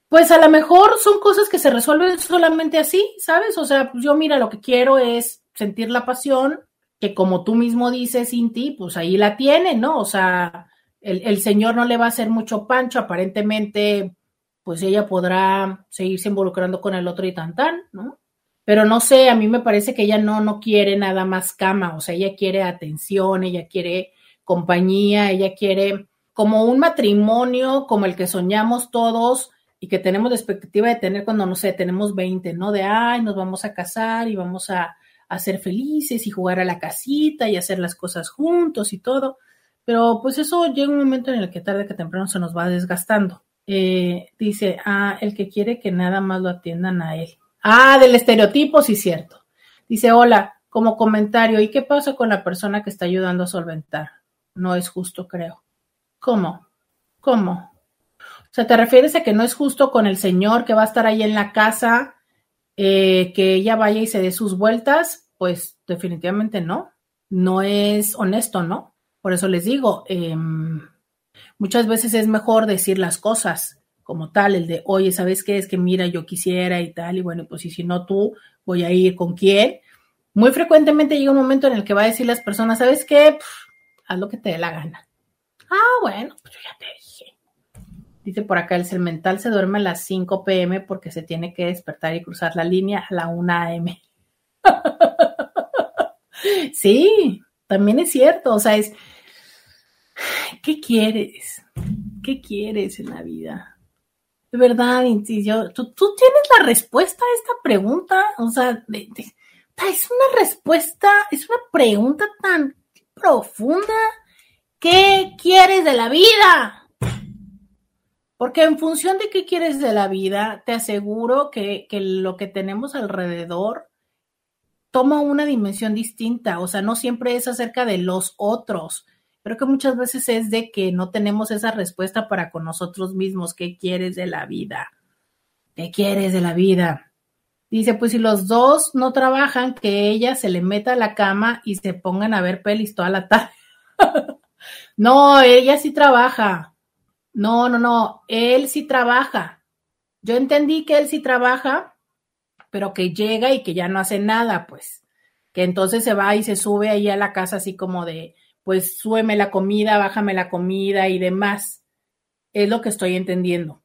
pues a lo mejor son cosas que se resuelven solamente así, ¿sabes? O sea, yo mira, lo que quiero es sentir la pasión, que como tú mismo dices, Inti, pues ahí la tiene, ¿no? O sea, el, señor no le va a hacer mucho pancho, aparentemente, pues ella podrá seguirse involucrando con el otro y tan tan, ¿no? Pero no sé, a mí me parece que ella no, no quiere nada más cama, o sea, ella quiere atención, ella quiere compañía, ella quiere como un matrimonio como el que soñamos todos, y que tenemos la expectativa de tener cuando, no sé, tenemos 20, ¿no? De, ay, nos vamos a casar y vamos a, ser felices y jugar a la casita y hacer las cosas juntos y todo. Pero pues eso llega un momento en el que tarde que temprano se nos va desgastando. Eh, dice, ah, el que quiere que nada más lo atiendan a él. Ah, del estereotipo, sí, cierto. Dice, hola, como comentario, ¿y qué pasa con la persona que está ayudando a solventar? No es justo, creo. ¿Cómo? ¿Cómo? O sea, ¿te refieres a que no es justo con el señor que va a estar ahí en la casa, eh, que ella vaya y se dé sus vueltas? Pues definitivamente no. No es honesto, ¿no? Por eso les digo, em, muchas veces es mejor decir las cosas como tal, el de, oye, ¿sabes qué? Es que mira, yo quisiera y tal, y bueno, pues y si no tú, voy a ir con quién. Muy frecuentemente llega un momento en el que va a decir las personas, ¿sabes qué? haz lo que te dé la gana. Ah, bueno, pues yo ya te. Dice por acá, el mental se duerme a las 5 pm porque se tiene que despertar y cruzar la línea a la 1 am. [laughs] sí, también es cierto. O sea, es, ¿qué quieres? ¿Qué quieres en la vida? De verdad, yo, ¿tú, ¿tú, tienes la respuesta a esta pregunta. O sea, es una respuesta, es una pregunta tan profunda. ¿Qué quieres de la vida? Porque en función de qué quieres de la vida, te aseguro que, lo que tenemos alrededor toma una dimensión distinta. O sea, no siempre es acerca de los otros. Creo que muchas veces es de que no tenemos esa respuesta para con nosotros mismos. ¿Qué quieres de la vida? ¿Qué quieres de la vida? Dice, pues si los dos no trabajan, que ella se le meta a la cama y se pongan a ver pelis toda la tarde. [laughs] no, ella sí trabaja. No, no, no, él sí trabaja. Yo entendí que él sí trabaja, pero que llega y que ya no hace nada, pues. Que entonces se va y se sube ahí a la casa así como de, pues súbeme la comida, bájame la comida y demás. Es lo que estoy entendiendo.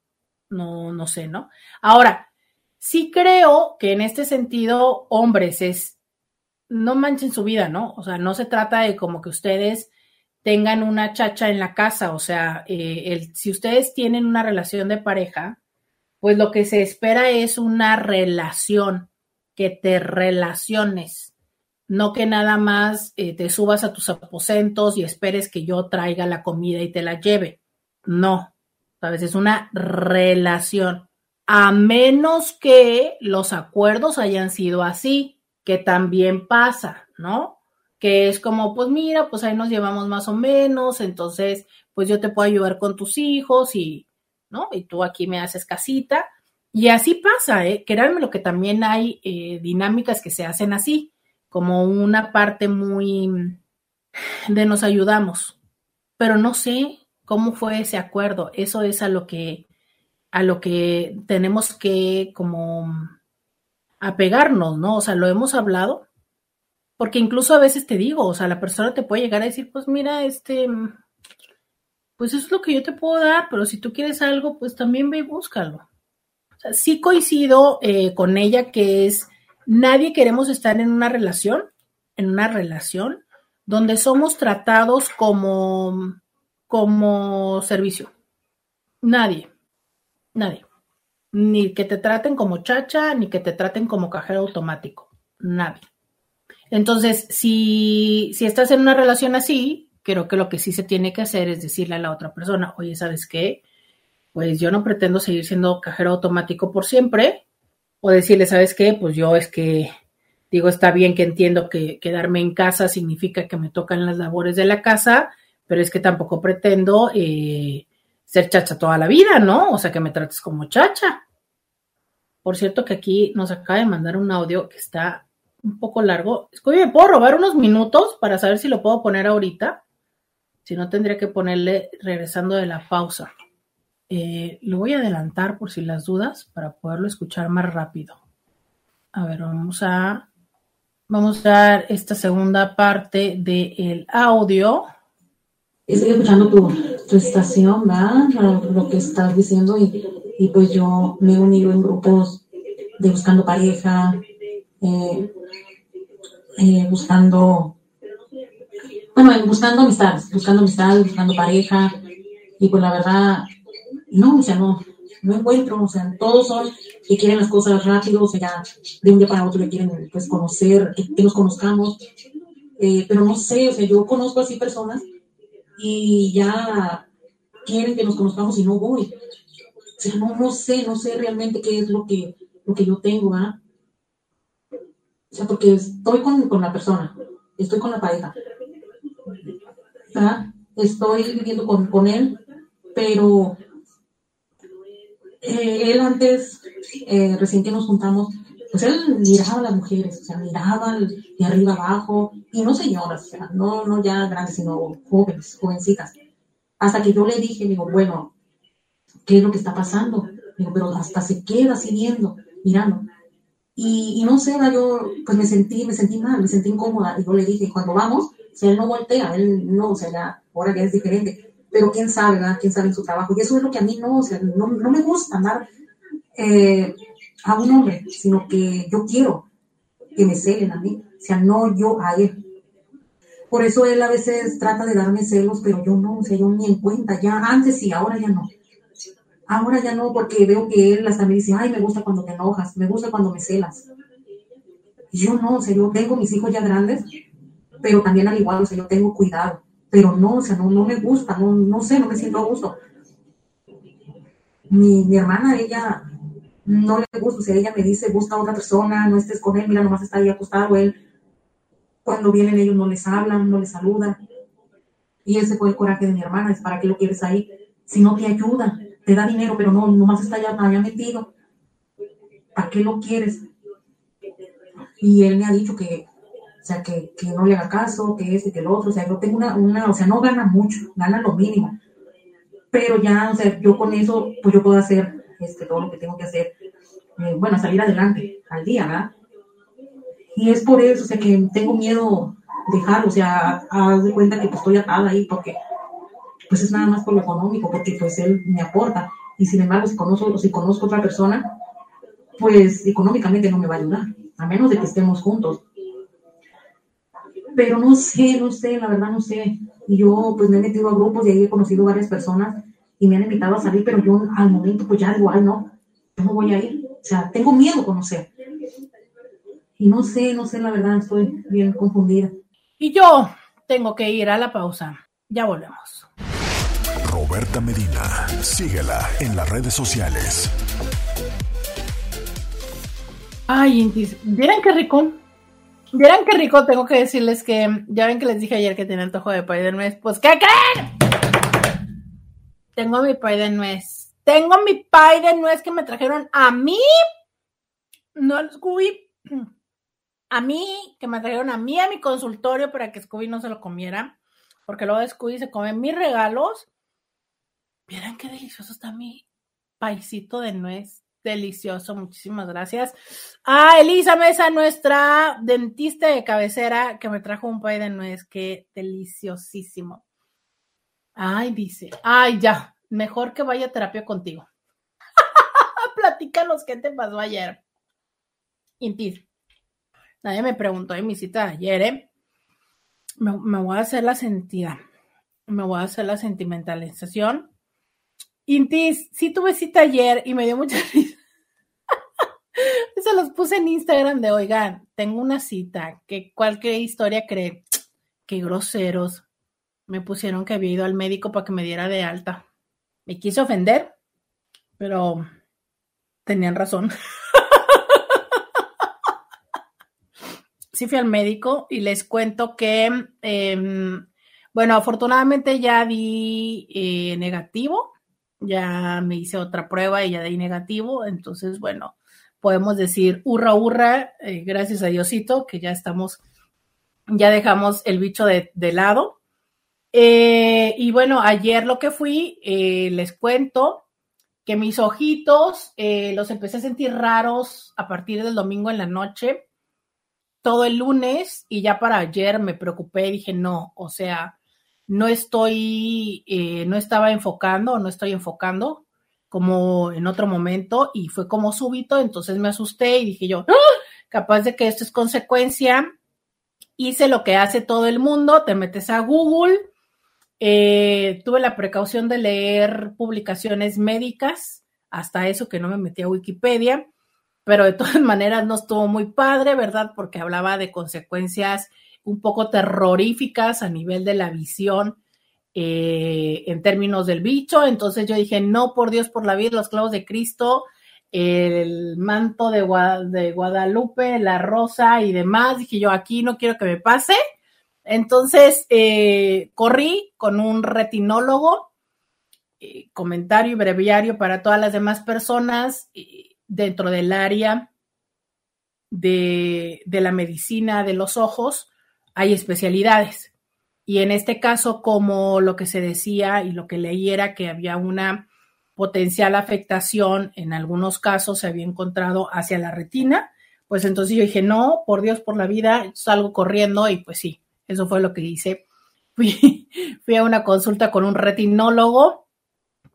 No, no sé, ¿no? Ahora, sí creo que en este sentido, hombres, es, no manchen su vida, ¿no? O sea, no se trata de como que ustedes tengan una chacha en la casa. O sea, eh, si ustedes tienen una relación de pareja, pues lo que se espera es una relación, que te relaciones, no que nada más eh, te subas a tus aposentos y esperes que yo traiga la comida y te la lleve. No, sabes, es una relación, a menos que los acuerdos hayan sido así, que también pasa, ¿no? Que es como, pues mira, pues ahí nos llevamos más o menos, entonces, pues yo te puedo ayudar con tus hijos y, ¿no? Y tú aquí me haces casita. Y así pasa, ¿eh? Créanme lo que también hay eh, dinámicas que se hacen así, como una parte muy de nos ayudamos. Pero no sé cómo fue ese acuerdo. Eso es a lo que, a lo que tenemos que como apegarnos, ¿no? O sea, lo hemos hablado, porque incluso a veces te digo, o sea, la persona te puede llegar a decir, pues mira, este, pues eso es lo que yo te puedo dar, pero si tú quieres algo, pues también ve y búscalo. O sea, sí coincido eh, con ella que es, nadie queremos estar en una relación, en una relación donde somos tratados como, como servicio. Nadie, nadie. Ni que te traten como chacha, ni que te traten como cajero automático. Nadie. Entonces, si, si estás en una relación así, creo que lo que sí se tiene que hacer es decirle a la otra persona, oye, ¿sabes qué? Pues yo no pretendo seguir siendo cajero automático por siempre. O decirle, ¿sabes qué? Pues yo es que digo, está bien que entiendo que quedarme en casa significa que me tocan las labores de la casa, pero es que tampoco pretendo eh, ser chacha toda la vida, ¿no? O sea, que me trates como chacha. Por cierto que aquí nos acaba de mandar un audio que está un poco largo. Oye, ¿me puedo robar unos minutos para saber si lo puedo poner ahorita? Si no, tendría que ponerle regresando de la pausa. Eh, lo voy a adelantar por si las dudas para poderlo escuchar más rápido. A ver, vamos a vamos a dar esta segunda parte del audio. Estoy escuchando tu, estación, ¿verdad? Lo, que estás diciendo y, y, pues yo me he unido en grupos de buscando pareja, eh, eh, buscando, bueno, buscando amistades, buscando amistades, buscando pareja, y pues la verdad, no, o sea, no, no encuentro, o sea, todos son que quieren las cosas rápido, o sea, de un día para otro que quieren, pues, conocer, que, nos conozcamos, eh, pero no sé, o sea, yo conozco así personas y ya quieren que nos conozcamos y no voy. O sea, no, no sé, no sé realmente qué es lo que, lo que yo tengo, ¿verdad? O sea, porque estoy con, con la persona, estoy con la pareja, estoy viviendo con, con él, pero eh, él antes, eh, recién que nos juntamos, pues él miraba a las mujeres, o sea, miraba de arriba abajo, y no señoras, o sea, no, no ya grandes, sino jóvenes, jovencitas. Hasta que yo le dije, digo, bueno, ¿qué es lo que está pasando? Digo, pero hasta se queda así viendo, mirando. Y, no sé, yo pues me sentí, me sentí mal, me sentí incómoda. Y yo le dije, cuando vamos, Si él no voltea, él no, o sea, ya, ahora ya es diferente. Pero quién sabe, ¿verdad? Quién sabe en su trabajo. Y eso es lo que a mí no, o sea, no, no me gusta andar eh, a un hombre, sino que yo quiero que me celen a mí, o sea, no yo a él. Por eso él a veces trata de darme celos, pero yo no, o sea, yo ni en cuenta, ya antes sí, ahora ya no. Ahora ya no, porque veo que él hasta me dice, ay, me gusta cuando te enojas, me gusta cuando me celas. Yo no, o sea, yo tengo mis hijos ya grandes, pero también al igual, o sea, yo tengo cuidado, pero no, o sea, no, no me gusta, no, no sé, no me siento a gusto. Mi, mi hermana, ella no le gusta, o sea, ella me dice, busca a otra persona, no estés con él, mira, nomás está ahí acostado, él, cuando vienen ellos no les hablan, no les saludan. Y ese fue el coraje de mi hermana, es para qué lo quieres ahí, si no te ayuda, te da dinero, pero no, nomás está allá, allá metido. ¿Para qué lo quieres? Y él me ha dicho que, o sea, que, que no le haga caso, que este, que el otro, o sea, yo tengo una, una, o sea, no gana mucho, gana lo mínimo. Pero ya, o sea, yo con eso, pues yo puedo hacer este, todo lo que tengo que hacer, eh, bueno, salir adelante al día, ¿verdad? Y es por eso, o sea, que tengo miedo dejarlo, o sea, haz de cuenta que pues estoy atada ahí porque pues es nada más por lo económico, porque pues él me aporta. Y sin embargo, si conozco, si conozco otra persona, pues económicamente no me va a ayudar, a menos de que estemos juntos. Pero no sé, no sé, la verdad no sé. Y yo pues me he metido a grupos y ahí he conocido varias personas y me han invitado a salir, pero yo al momento pues ya igual no, yo no voy a ir. O sea, tengo miedo a conocer. Y no sé, no sé, la verdad, estoy bien confundida. Y yo tengo que ir a la pausa. Ya volvemos. Roberta Medina, síguela en las redes sociales. Ay, Intis, ¿vieran qué rico? ¿Vieran qué rico? Tengo que decirles que, ya ven que les dije ayer que tenía antojo de pay de nuez, pues ¿qué creen? Tengo mi pay de nuez. Tengo mi pay de nuez que me trajeron a mí, no al Scooby, a mí, que me trajeron a mí a mi consultorio para que Scooby no se lo comiera, porque luego Scooby se come mis regalos. Vieran qué delicioso está mi paisito de nuez. Delicioso, muchísimas gracias. A Elisa Mesa, nuestra dentista de cabecera, que me trajo un pay de nuez, qué deliciosísimo. Ay, dice, ay, ya, mejor que vaya a terapia contigo. [laughs] Platícanos qué te pasó ayer. Intis. Nadie me preguntó en mi cita ayer, ¿eh? Me voy a hacer la sentida. Me voy a hacer la sentimentalización. Intis, sí tuve cita ayer y me dio mucha [laughs] risa. Se los puse en Instagram de, oigan, tengo una cita, que cualquier historia cree, [tsk] qué groseros. Me pusieron que había ido al médico para que me diera de alta. Me quise ofender, pero tenían razón. [laughs] sí fui al médico y les cuento que, eh, bueno, afortunadamente ya di eh, negativo ya me hice otra prueba y ya di negativo, entonces, bueno, podemos decir hurra, hurra, eh, gracias a Diosito, que ya estamos, ya dejamos el bicho de, lado. Eh, y bueno, ayer lo que fui, eh, les cuento que mis ojitos los empecé a sentir raros a partir del domingo en la noche, todo el lunes, y ya para ayer me preocupé, dije, no, o sea, no estoy, eh, no estaba enfocando, no estoy enfocando como en otro momento y fue como súbito, entonces me asusté y dije yo, ¡Ah! capaz de que esto es consecuencia. Hice lo que hace todo el mundo, te metes a Google, eh, tuve la precaución de leer publicaciones médicas, hasta eso que no me metí a Wikipedia, pero de todas [laughs] maneras no estuvo muy padre, ¿verdad? Porque hablaba de consecuencias un poco terroríficas a nivel de la visión eh, en términos del bicho. Entonces yo dije, no, por Dios, por la vida, los clavos de Cristo, el manto de, Guadalupe, la rosa y demás. Dije yo, aquí no quiero que me pase. Entonces eh, corrí con un retinólogo, eh, comentario y breviario para todas las demás personas dentro del área de la medicina de los ojos hay especialidades. Y en este caso, como lo que se decía y lo que leí era que había una potencial afectación, en algunos casos se había encontrado hacia la retina, pues entonces yo dije, no, por Dios, por la vida, salgo corriendo y pues sí, Eso fue lo que hice. [laughs] Fui, a una consulta con un retinólogo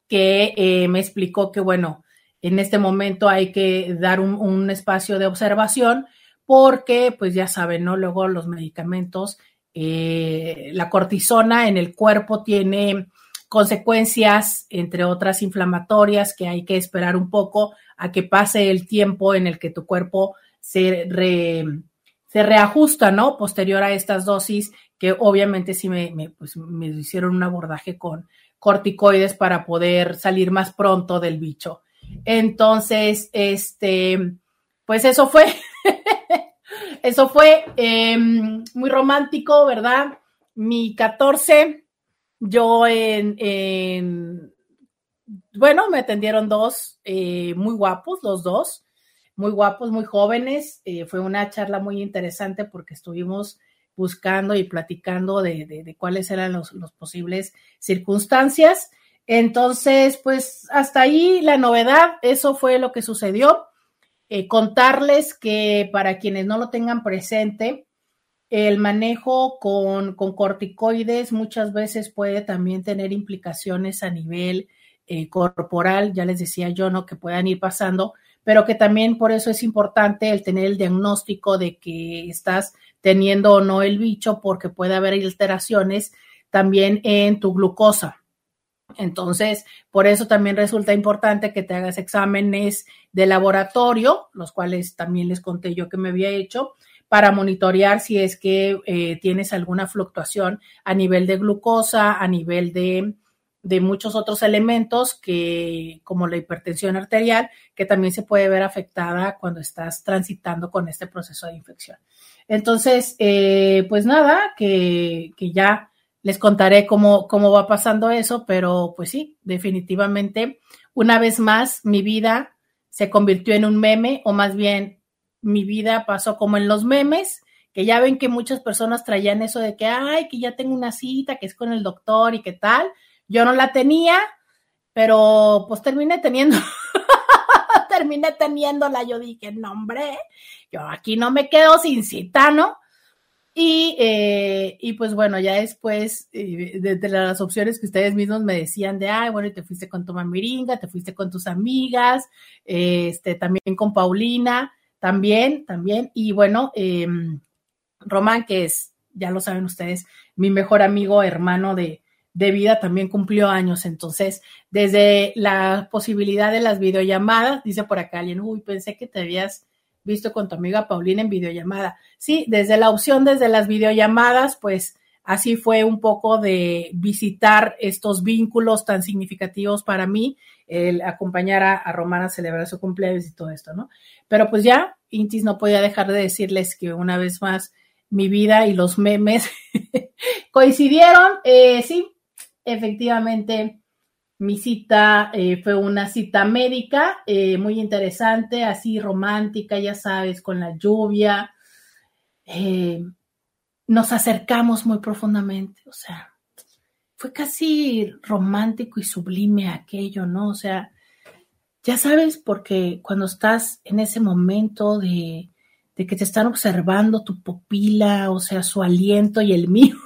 que eh, me explicó que, bueno, en este momento hay que dar un, espacio de observación porque, pues ya saben, ¿no? Luego los medicamentos, eh, la cortisona en el cuerpo tiene consecuencias, entre otras inflamatorias, que hay que esperar un poco a que pase el tiempo en el que tu cuerpo se, re, se reajusta, ¿no? Posterior a estas dosis, que obviamente sí me, me, pues, me hicieron un abordaje con corticoides para poder salir más pronto del bicho. Entonces, este, pues eso fue, [laughs] eso fue eh, muy romántico, ¿verdad? Mi 14 yo en, en bueno, me atendieron dos eh, muy guapos, los dos, muy guapos, muy jóvenes. Eh, fue una charla muy interesante porque estuvimos buscando y platicando de, de, cuáles eran los, los, posibles circunstancias. Entonces, pues hasta ahí la novedad, eso fue lo que sucedió. Eh, contarles que para quienes no lo tengan presente, el manejo con, con, corticoides muchas veces puede también tener implicaciones a nivel eh, corporal, ya les decía yo, ¿no? Que puedan ir pasando, pero que también por eso es importante el tener el diagnóstico de que estás teniendo o no el bicho, porque puede haber alteraciones también en tu glucosa. Entonces, por eso también resulta importante que te hagas exámenes de laboratorio, los cuales también les conté yo que me había hecho, para monitorear si es que eh, tienes alguna fluctuación a nivel de glucosa, a nivel de, muchos otros elementos que, como la hipertensión arterial, que también se puede ver afectada cuando estás transitando con este proceso de infección. Entonces, eh, pues nada, que, ya les contaré cómo, cómo va pasando eso, pero pues sí, definitivamente, una vez más, mi vida se convirtió en un meme, o más bien mi vida pasó como en los memes, que ya ven que muchas personas traían eso de que, ay, que ya tengo una cita, que es con el doctor y qué tal. Yo no la tenía, pero pues terminé teniendo, [laughs] terminé teniéndola. Yo dije, no, hombre, yo aquí no me quedo sin cita, ¿no? Y, eh, y pues bueno, ya después eh, de, de, las opciones que ustedes mismos me decían de, ay, bueno, te fuiste con tu mamiringa, te fuiste con tus amigas, este, también con Paulina, también, también. Y bueno, eh, Román, que es, ya lo saben ustedes, mi mejor amigo, hermano de, de vida, también cumplió años. Entonces, desde la posibilidad de las videollamadas, dice por acá alguien, uy, pensé que te habías visto con tu amiga Paulina en videollamada. Sí, desde la opción, desde las videollamadas, pues así fue un poco de visitar estos vínculos tan significativos para mí, el acompañar a, a Romana a celebrar su cumpleaños y todo esto, ¿no? Pero pues ya, Intis no podía dejar de decirles que una vez más mi vida y los memes [laughs] coincidieron. Eh, sí, efectivamente, mi cita eh, fue una cita médica eh, muy interesante, así romántica, ya sabes, con la lluvia. Eh, nos acercamos muy profundamente, o sea, fue casi romántico y sublime aquello, ¿no? O sea, ya sabes, porque cuando estás en ese momento de, de que te están observando tu pupila, o sea, su aliento y el mío.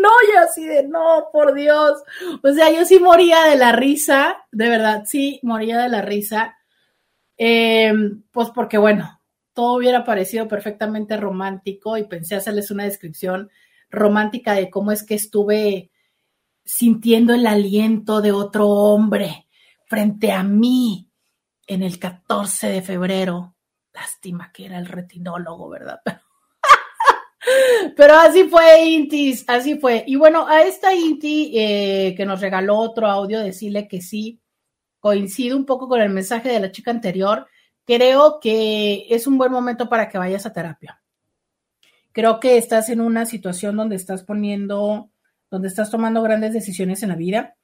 No, y así de, no, por Dios. O sea, yo sí moría de la risa, de verdad, sí, moría de la risa. Eh, pues porque, bueno, todo hubiera parecido perfectamente romántico y pensé hacerles una descripción romántica de cómo es que estuve sintiendo el aliento de otro hombre frente a mí en el 14 de febrero. Lástima que era el retinólogo, ¿verdad? [laughs] Pero así fue, Intis, así fue. Y bueno, a esta Inti eh, que nos regaló otro audio, decirle que sí, coincide un poco con el mensaje de la chica anterior. Creo que es un buen momento para que vayas a terapia. Creo que estás en una situación donde estás poniendo, donde estás tomando grandes decisiones en la vida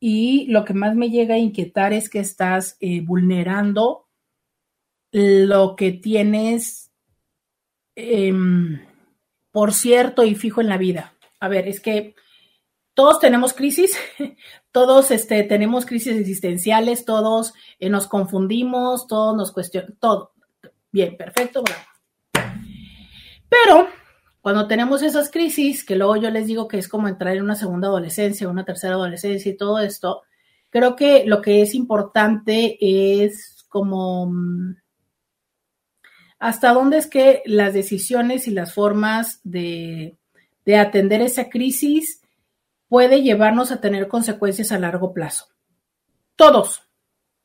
y lo que más me llega a inquietar es que estás eh, vulnerando lo que tienes eh, por cierto y fijo en la vida. A ver, es que todos tenemos crisis, [laughs] todos este, tenemos crisis existenciales, todos eh, nos confundimos, todos nos cuestionamos, todo. Bien, perfecto, bravo. Pero cuando tenemos esas crisis, que luego yo les digo que es como entrar en una segunda adolescencia, una tercera adolescencia y todo esto, creo que lo que es importante es como mm, hasta dónde es que las decisiones y las formas de, de atender esa crisis puede llevarnos a tener consecuencias a largo plazo. Todos,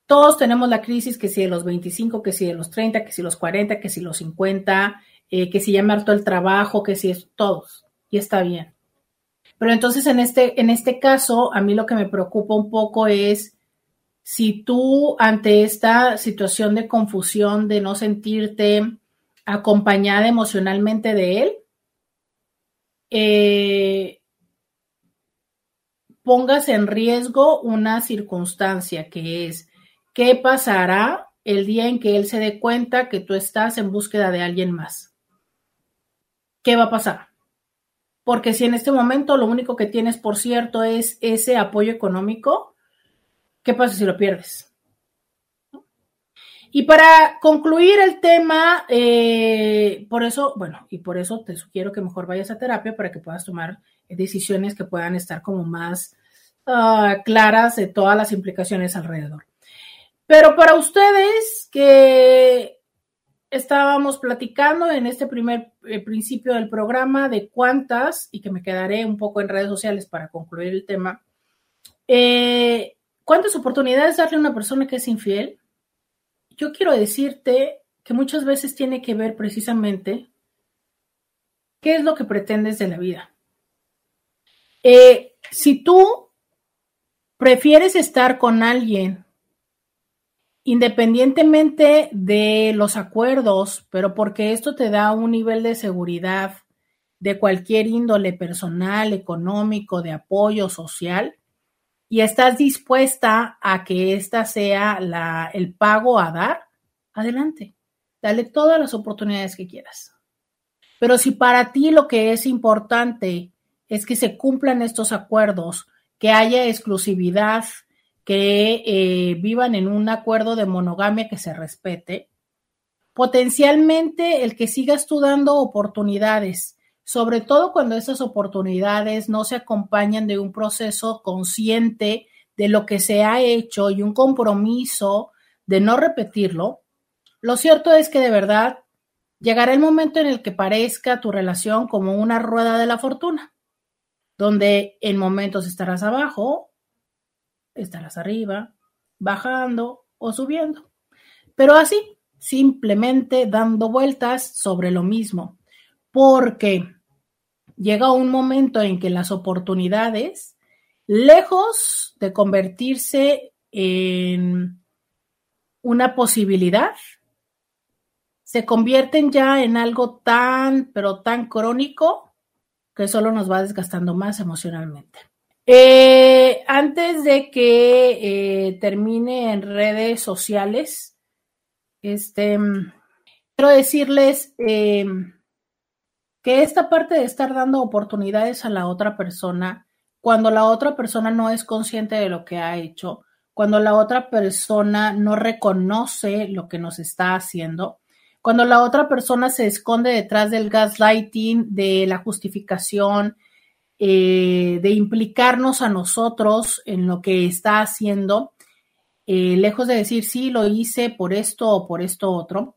todos tenemos la crisis que si de los 25, que si de los 30, que si los 40, que si los 50, eh, que si ya me harto el trabajo, que si es todos, y está bien. Pero entonces en este, en este caso, a mí lo que me preocupa un poco es si tú ante esta situación de confusión, de no sentirte acompañada emocionalmente de él, eh, pongas en riesgo una circunstancia que es qué pasará el día en que él se dé cuenta que tú estás en búsqueda de alguien más. ¿Qué va a pasar? Porque si en este momento lo único que tienes, por cierto, es ese apoyo económico, ¿Qué pasa si lo pierdes? Y para concluir el tema, eh, por eso, bueno, y por eso te sugiero que mejor vayas a terapia para que puedas tomar decisiones que puedan estar como más ah, claras de todas las implicaciones alrededor. Pero para ustedes que estábamos platicando en este primer eh, principio del programa de cuántas, y que me quedaré un poco en redes sociales para concluir el tema, eh, ¿Cuántas oportunidades darle a una persona que es infiel? Yo quiero decirte que muchas veces tiene que ver precisamente qué es lo que pretendes de la vida. Eh, si tú prefieres estar con alguien independientemente de los acuerdos, pero porque esto te da un nivel de seguridad de cualquier índole personal, económico, de apoyo social, y estás dispuesta a que esta sea la, el pago a dar, adelante, dale todas las oportunidades que quieras. Pero si para ti lo que es importante es que se cumplan estos acuerdos, que haya exclusividad, que eh, vivan en un acuerdo de monogamia que se respete, potencialmente el que sigas tú dando oportunidades sobre todo cuando esas oportunidades no se acompañan de un proceso consciente de lo que se ha hecho y un compromiso de no repetirlo, lo cierto es que de verdad llegará el momento en el que parezca tu relación como una rueda de la fortuna, donde en momentos estarás abajo, estarás arriba, bajando o subiendo, pero así, simplemente dando vueltas sobre lo mismo, porque llega un momento en que las oportunidades, lejos de convertirse en una posibilidad, se convierten ya en algo tan, pero tan crónico que solo nos va desgastando más emocionalmente. Eh, antes de que eh, termine en redes sociales, este, quiero decirles eh, que esta parte de estar dando oportunidades a la otra persona, cuando la otra persona no es consciente de lo que ha hecho, cuando la otra persona no reconoce lo que nos está haciendo, cuando la otra persona se esconde detrás del gaslighting, de la justificación, eh, de implicarnos a nosotros en lo que está haciendo, eh, lejos de decir sí, lo hice por esto o por esto otro,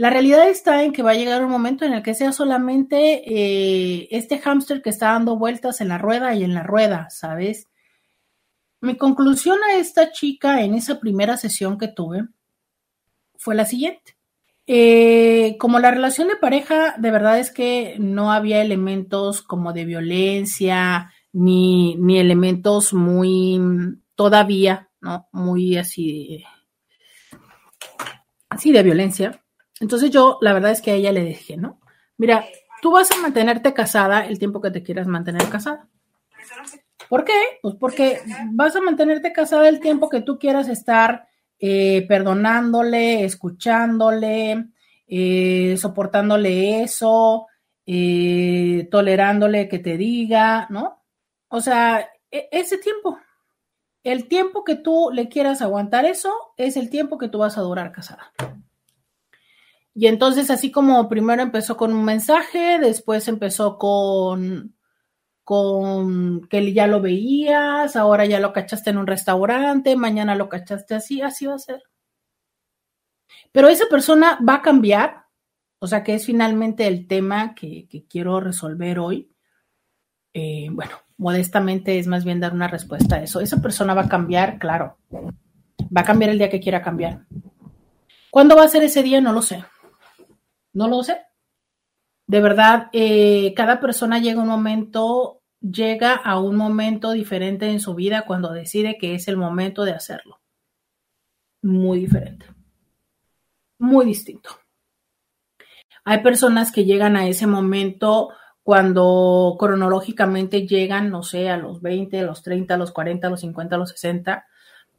la realidad está en que va a llegar un momento en el que sea solamente eh, este hámster que está dando vueltas en la rueda y en la rueda, ¿sabes? Mi conclusión a esta chica en esa primera sesión que tuve fue la siguiente. Eh, como la relación de pareja, de verdad es que no había elementos como de violencia, ni, ni elementos muy todavía, ¿no? Muy así, así de violencia. Entonces yo, la verdad es que a ella le dije, ¿no? Mira, tú vas a mantenerte casada el tiempo que te quieras mantener casada. ¿Por qué? Pues porque vas a mantenerte casada el tiempo que tú quieras estar eh, perdonándole, escuchándole, eh, soportándole eso, eh, tolerándole que te diga, ¿no? O sea, e, ese tiempo, el tiempo que tú le quieras aguantar eso, es el tiempo que tú vas a durar casada. Y entonces, así como primero empezó con un mensaje, después empezó con, con que ya lo veías, ahora ya lo cachaste en un restaurante, mañana lo cachaste así, así va a ser. Pero esa persona va a cambiar, o sea, que es finalmente el tema que, quiero resolver hoy. Eh, bueno, modestamente es más bien dar una respuesta a eso. Esa persona va a cambiar, claro. Va a cambiar el día que quiera cambiar. ¿Cuándo va a ser ese día? No lo sé. No lo sé. De verdad, eh, cada persona llega un momento, llega a un momento diferente en su vida cuando decide que es el momento de hacerlo. Muy diferente. Muy distinto. Hay personas que llegan a ese momento cuando cronológicamente llegan, no sé, a los 20, a los 30, a los 40, a los 50, a los 60,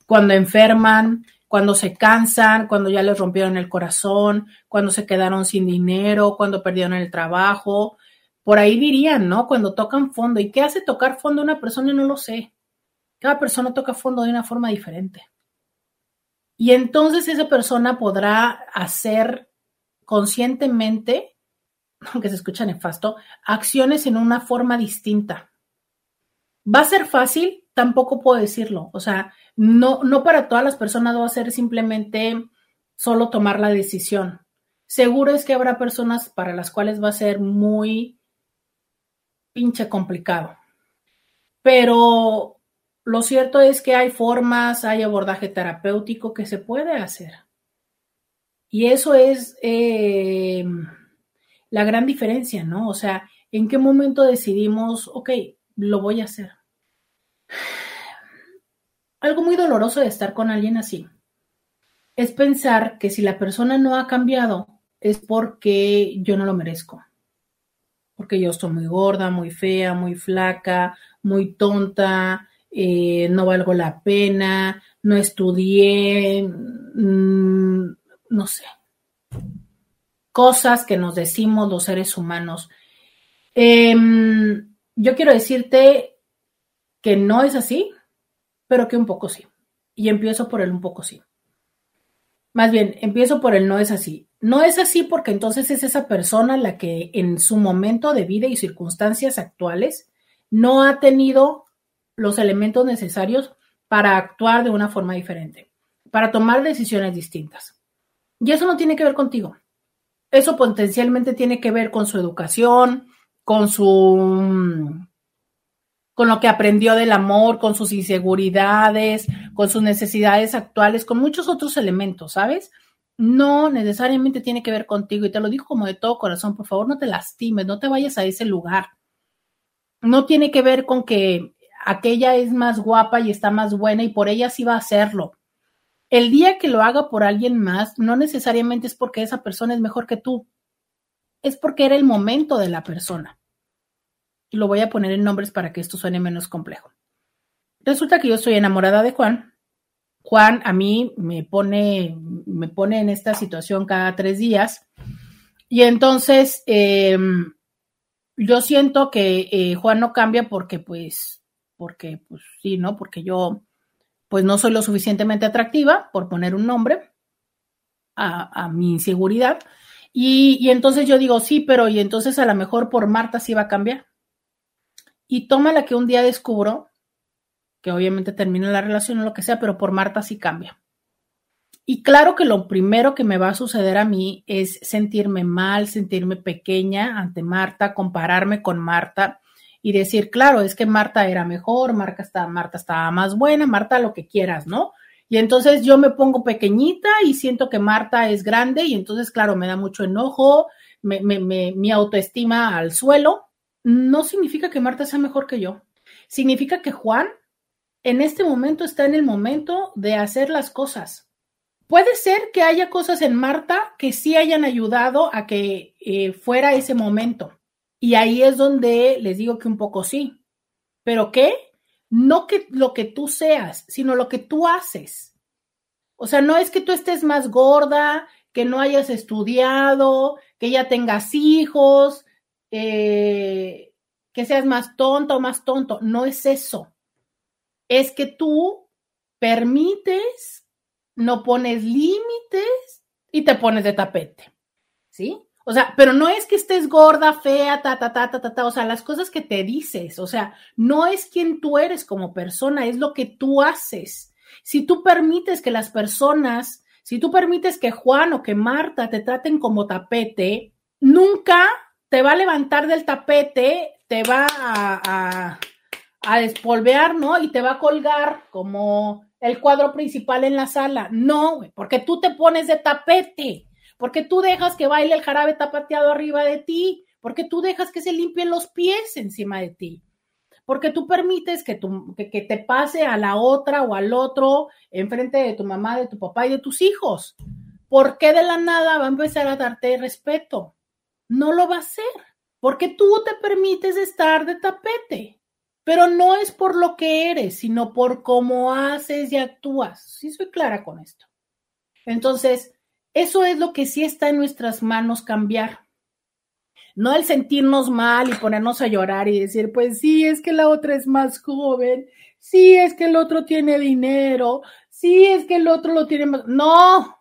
cuando enferman, cuando se cansan, cuando ya les rompieron el corazón, cuando se quedaron sin dinero, cuando perdieron el trabajo. Por ahí dirían, ¿no? Cuando tocan fondo. ¿Y qué hace tocar fondo una persona? No lo sé. Cada persona toca fondo de una forma diferente. Y entonces esa persona podrá hacer conscientemente, aunque se escucha nefasto, acciones en una forma distinta. ¿Va a ser fácil? Tampoco puedo decirlo. O sea, no, no para todas las personas va a ser simplemente solo tomar la decisión. Seguro es que habrá personas para las cuales va a ser muy pinche complicado. Pero lo cierto es que hay formas, hay abordaje terapéutico que se puede hacer. Y eso es eh, la gran diferencia, ¿no? O sea, ¿en qué momento decidimos, ok, lo voy a hacer? Algo muy doloroso de estar con alguien así es pensar que si la persona no ha cambiado es porque yo no lo merezco. Porque yo estoy muy gorda, muy fea, muy flaca, muy tonta, eh, no valgo la pena, no estudié, mm, no sé. Cosas que nos decimos los seres humanos. Em, yo quiero decirte que no es así, pero que un poco sí. Y empiezo por el un poco sí. Más bien, empiezo por el no es así. No es así porque entonces es esa persona la que en su momento de vida y circunstancias actuales no ha tenido los elementos necesarios para actuar de una forma diferente, para tomar decisiones distintas. Y eso no tiene que ver contigo. Eso potencialmente tiene que ver con su educación, con su con lo que aprendió del amor, con sus inseguridades, con sus necesidades actuales, con muchos otros elementos, ¿sabes? No necesariamente tiene que ver contigo y te lo digo como de todo corazón, por favor no te lastimes, no te vayas a ese lugar. No tiene que ver con que aquella es más guapa y está más buena y por ella sí va a hacerlo. El día que lo haga por alguien más, no necesariamente es porque esa persona es mejor que tú, es porque era el momento de la persona lo voy a poner en nombres para que esto suene menos complejo. Resulta que yo estoy enamorada de Juan. Juan a mí me pone, me pone en esta situación cada tres días. Y entonces em, yo siento que eh, Juan no cambia porque, pues, porque, pues sí, ¿no? Porque yo, pues no soy lo suficientemente atractiva, por poner un nombre, a, mi inseguridad. Y, y, entonces yo digo, sí, pero y entonces a lo mejor por Marta sí va a cambiar. Y toma la que un día descubro, que obviamente termina la relación o lo que sea, pero por Marta sí cambia. Y claro que lo primero que me va a suceder a mí es sentirme mal, sentirme pequeña ante Marta, compararme con Marta y decir, claro, es que Marta era mejor, Marta estaba, Marta estaba más buena, Marta lo que quieras, ¿no? Y entonces yo me pongo pequeñita y siento que Marta es grande y entonces, claro, me da mucho enojo, me, me, mi autoestima al suelo no significa que Marta sea mejor que yo. Significa que Juan en este momento está en el momento de hacer las cosas. Puede ser que haya cosas en Marta que sí hayan ayudado a que eh, fuera ese momento. Y ahí es donde les digo que un poco sí. ¿Pero qué? No que lo que tú seas, sino lo que tú haces. O sea, no es que tú estés más gorda, que no hayas estudiado, que ya tengas hijos, eh, que seas más tonto o más tonto. No es eso. Es que tú permites, no pones límites y te pones de tapete. ¿sí? O sea, pero no es que estés gorda, fea, ta, ta, ta, ta, ta, ta, o sea, las cosas que te dices, o sea, no es quien tú eres como persona, es lo que tú haces. Si tú permites que las personas, si tú permites que Juan o que Marta te traten como tapete, nunca te va a levantar del tapete, te va a, a, a despolvear, ¿no? Y te va a colgar como el cuadro principal en la sala. No, güey, porque tú te pones de tapete porque tú dejas que baile el jarabe tapateado arriba de ti, porque tú dejas que se limpien los pies encima de ti, porque tú permites que, que, te pase a la otra o al otro enfrente de tu mamá, de tu papá y de tus hijos. ¿Por qué de la nada va a empezar a darte respeto? No lo va a hacer, porque tú te permites estar de tapete, pero no es por lo que eres, sino por cómo haces y actúas. Sí, soy clara con esto. Entonces, eso es lo que sí está en nuestras manos cambiar. No el sentirnos mal y ponernos a llorar y decir, pues sí, es que la otra es más joven, sí, es que el otro tiene dinero, sí, es que el otro lo tiene más. No,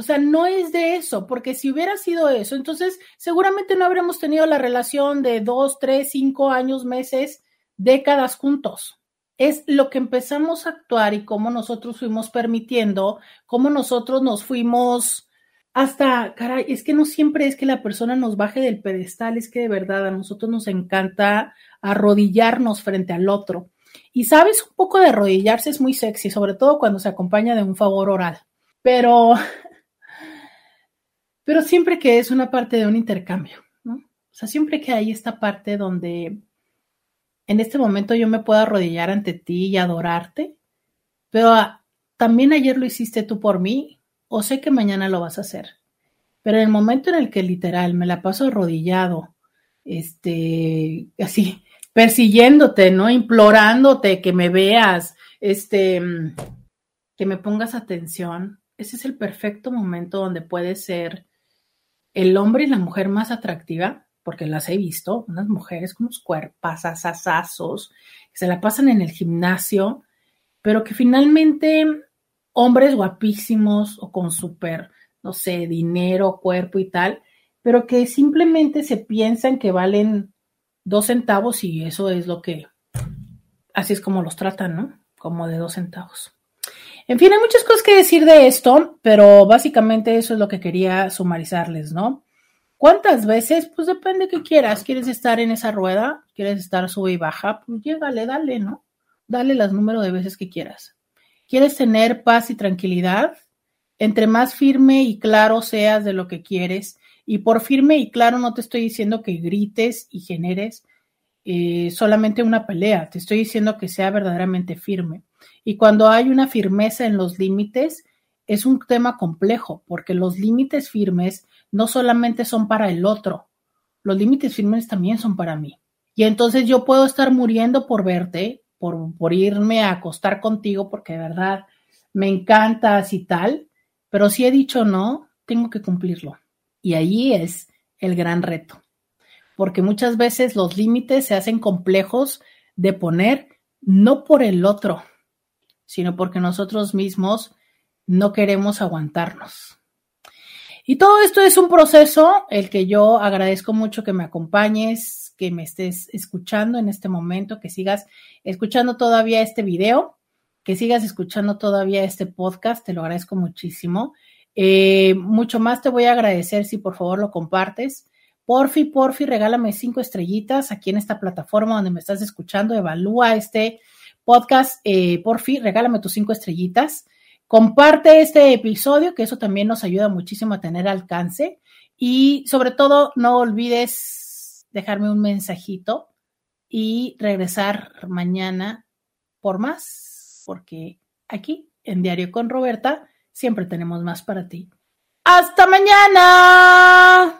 o sea, no es de eso, porque si hubiera sido eso, entonces seguramente no habríamos tenido la relación de dos, tres, cinco años, meses, décadas juntos es lo que empezamos a actuar y cómo nosotros fuimos permitiendo, cómo nosotros nos fuimos hasta, caray, es que no siempre es que la persona nos baje del pedestal, es que de verdad a nosotros nos encanta arrodillarnos frente al otro. Y sabes, un poco de arrodillarse es muy sexy, sobre todo cuando se acompaña de un favor oral. Pero, pero siempre que es una parte de un intercambio, ¿no? O sea, siempre que hay esta parte donde en este momento yo me puedo arrodillar ante ti y adorarte, pero ah, también ayer lo hiciste tú por mí, o sé que mañana lo vas a hacer. Pero en el momento en el que literal me la paso arrodillado, este, así, persiguiéndote, ¿no? Implorándote que me veas, este, que me pongas atención, ese es el perfecto momento donde puedes ser el hombre y la mujer más atractiva porque las he visto, unas mujeres con unos cuerpos asasazos, que se la pasan en el gimnasio, pero que finalmente hombres guapísimos o con súper, no sé, dinero, cuerpo y tal, pero que simplemente se piensan que valen dos centavos y eso es lo que, así es como los tratan, ¿no? Como de dos centavos. En fin, hay muchas cosas que decir de esto, pero básicamente eso es lo que quería sumarizarles, ¿no? ¿Cuántas veces? Pues depende que quieras. ¿Quieres estar en esa rueda? ¿Quieres estar sube y baja? Pues llégale, dale, ¿no? Dale las número de veces que quieras. ¿Quieres tener paz y tranquilidad? Entre más firme y claro seas de lo que quieres, y por firme y claro no te estoy diciendo que grites y generes eh, solamente una pelea, te estoy diciendo que sea verdaderamente firme. Y cuando hay una firmeza en los límites, es un tema complejo, porque los límites firmes no solamente son para el otro, los límites firmes también son para mí. Y entonces yo puedo estar muriendo por verte, por, por irme a acostar contigo, porque de verdad me encantas y tal, pero si he dicho no, tengo que cumplirlo. Y ahí es el gran reto, porque muchas veces los límites se hacen complejos de poner no por el otro, sino porque nosotros mismos no queremos aguantarnos. Y todo esto es un proceso, el que yo agradezco mucho que me acompañes, que me estés escuchando en este momento, que sigas escuchando todavía este video, que sigas escuchando todavía este podcast, te lo agradezco muchísimo. Eh, mucho más te voy a agradecer si por favor lo compartes. Porfi, porfi, regálame cinco estrellitas aquí en esta plataforma donde me estás escuchando. Evalúa este podcast. Eh, porfi, regálame tus cinco estrellitas. Comparte este episodio, que eso también nos ayuda muchísimo a tener alcance. Y sobre todo, no olvides dejarme un mensajito y regresar mañana por más, porque aquí en Diario con Roberta siempre tenemos más para ti. ¡Hasta mañana!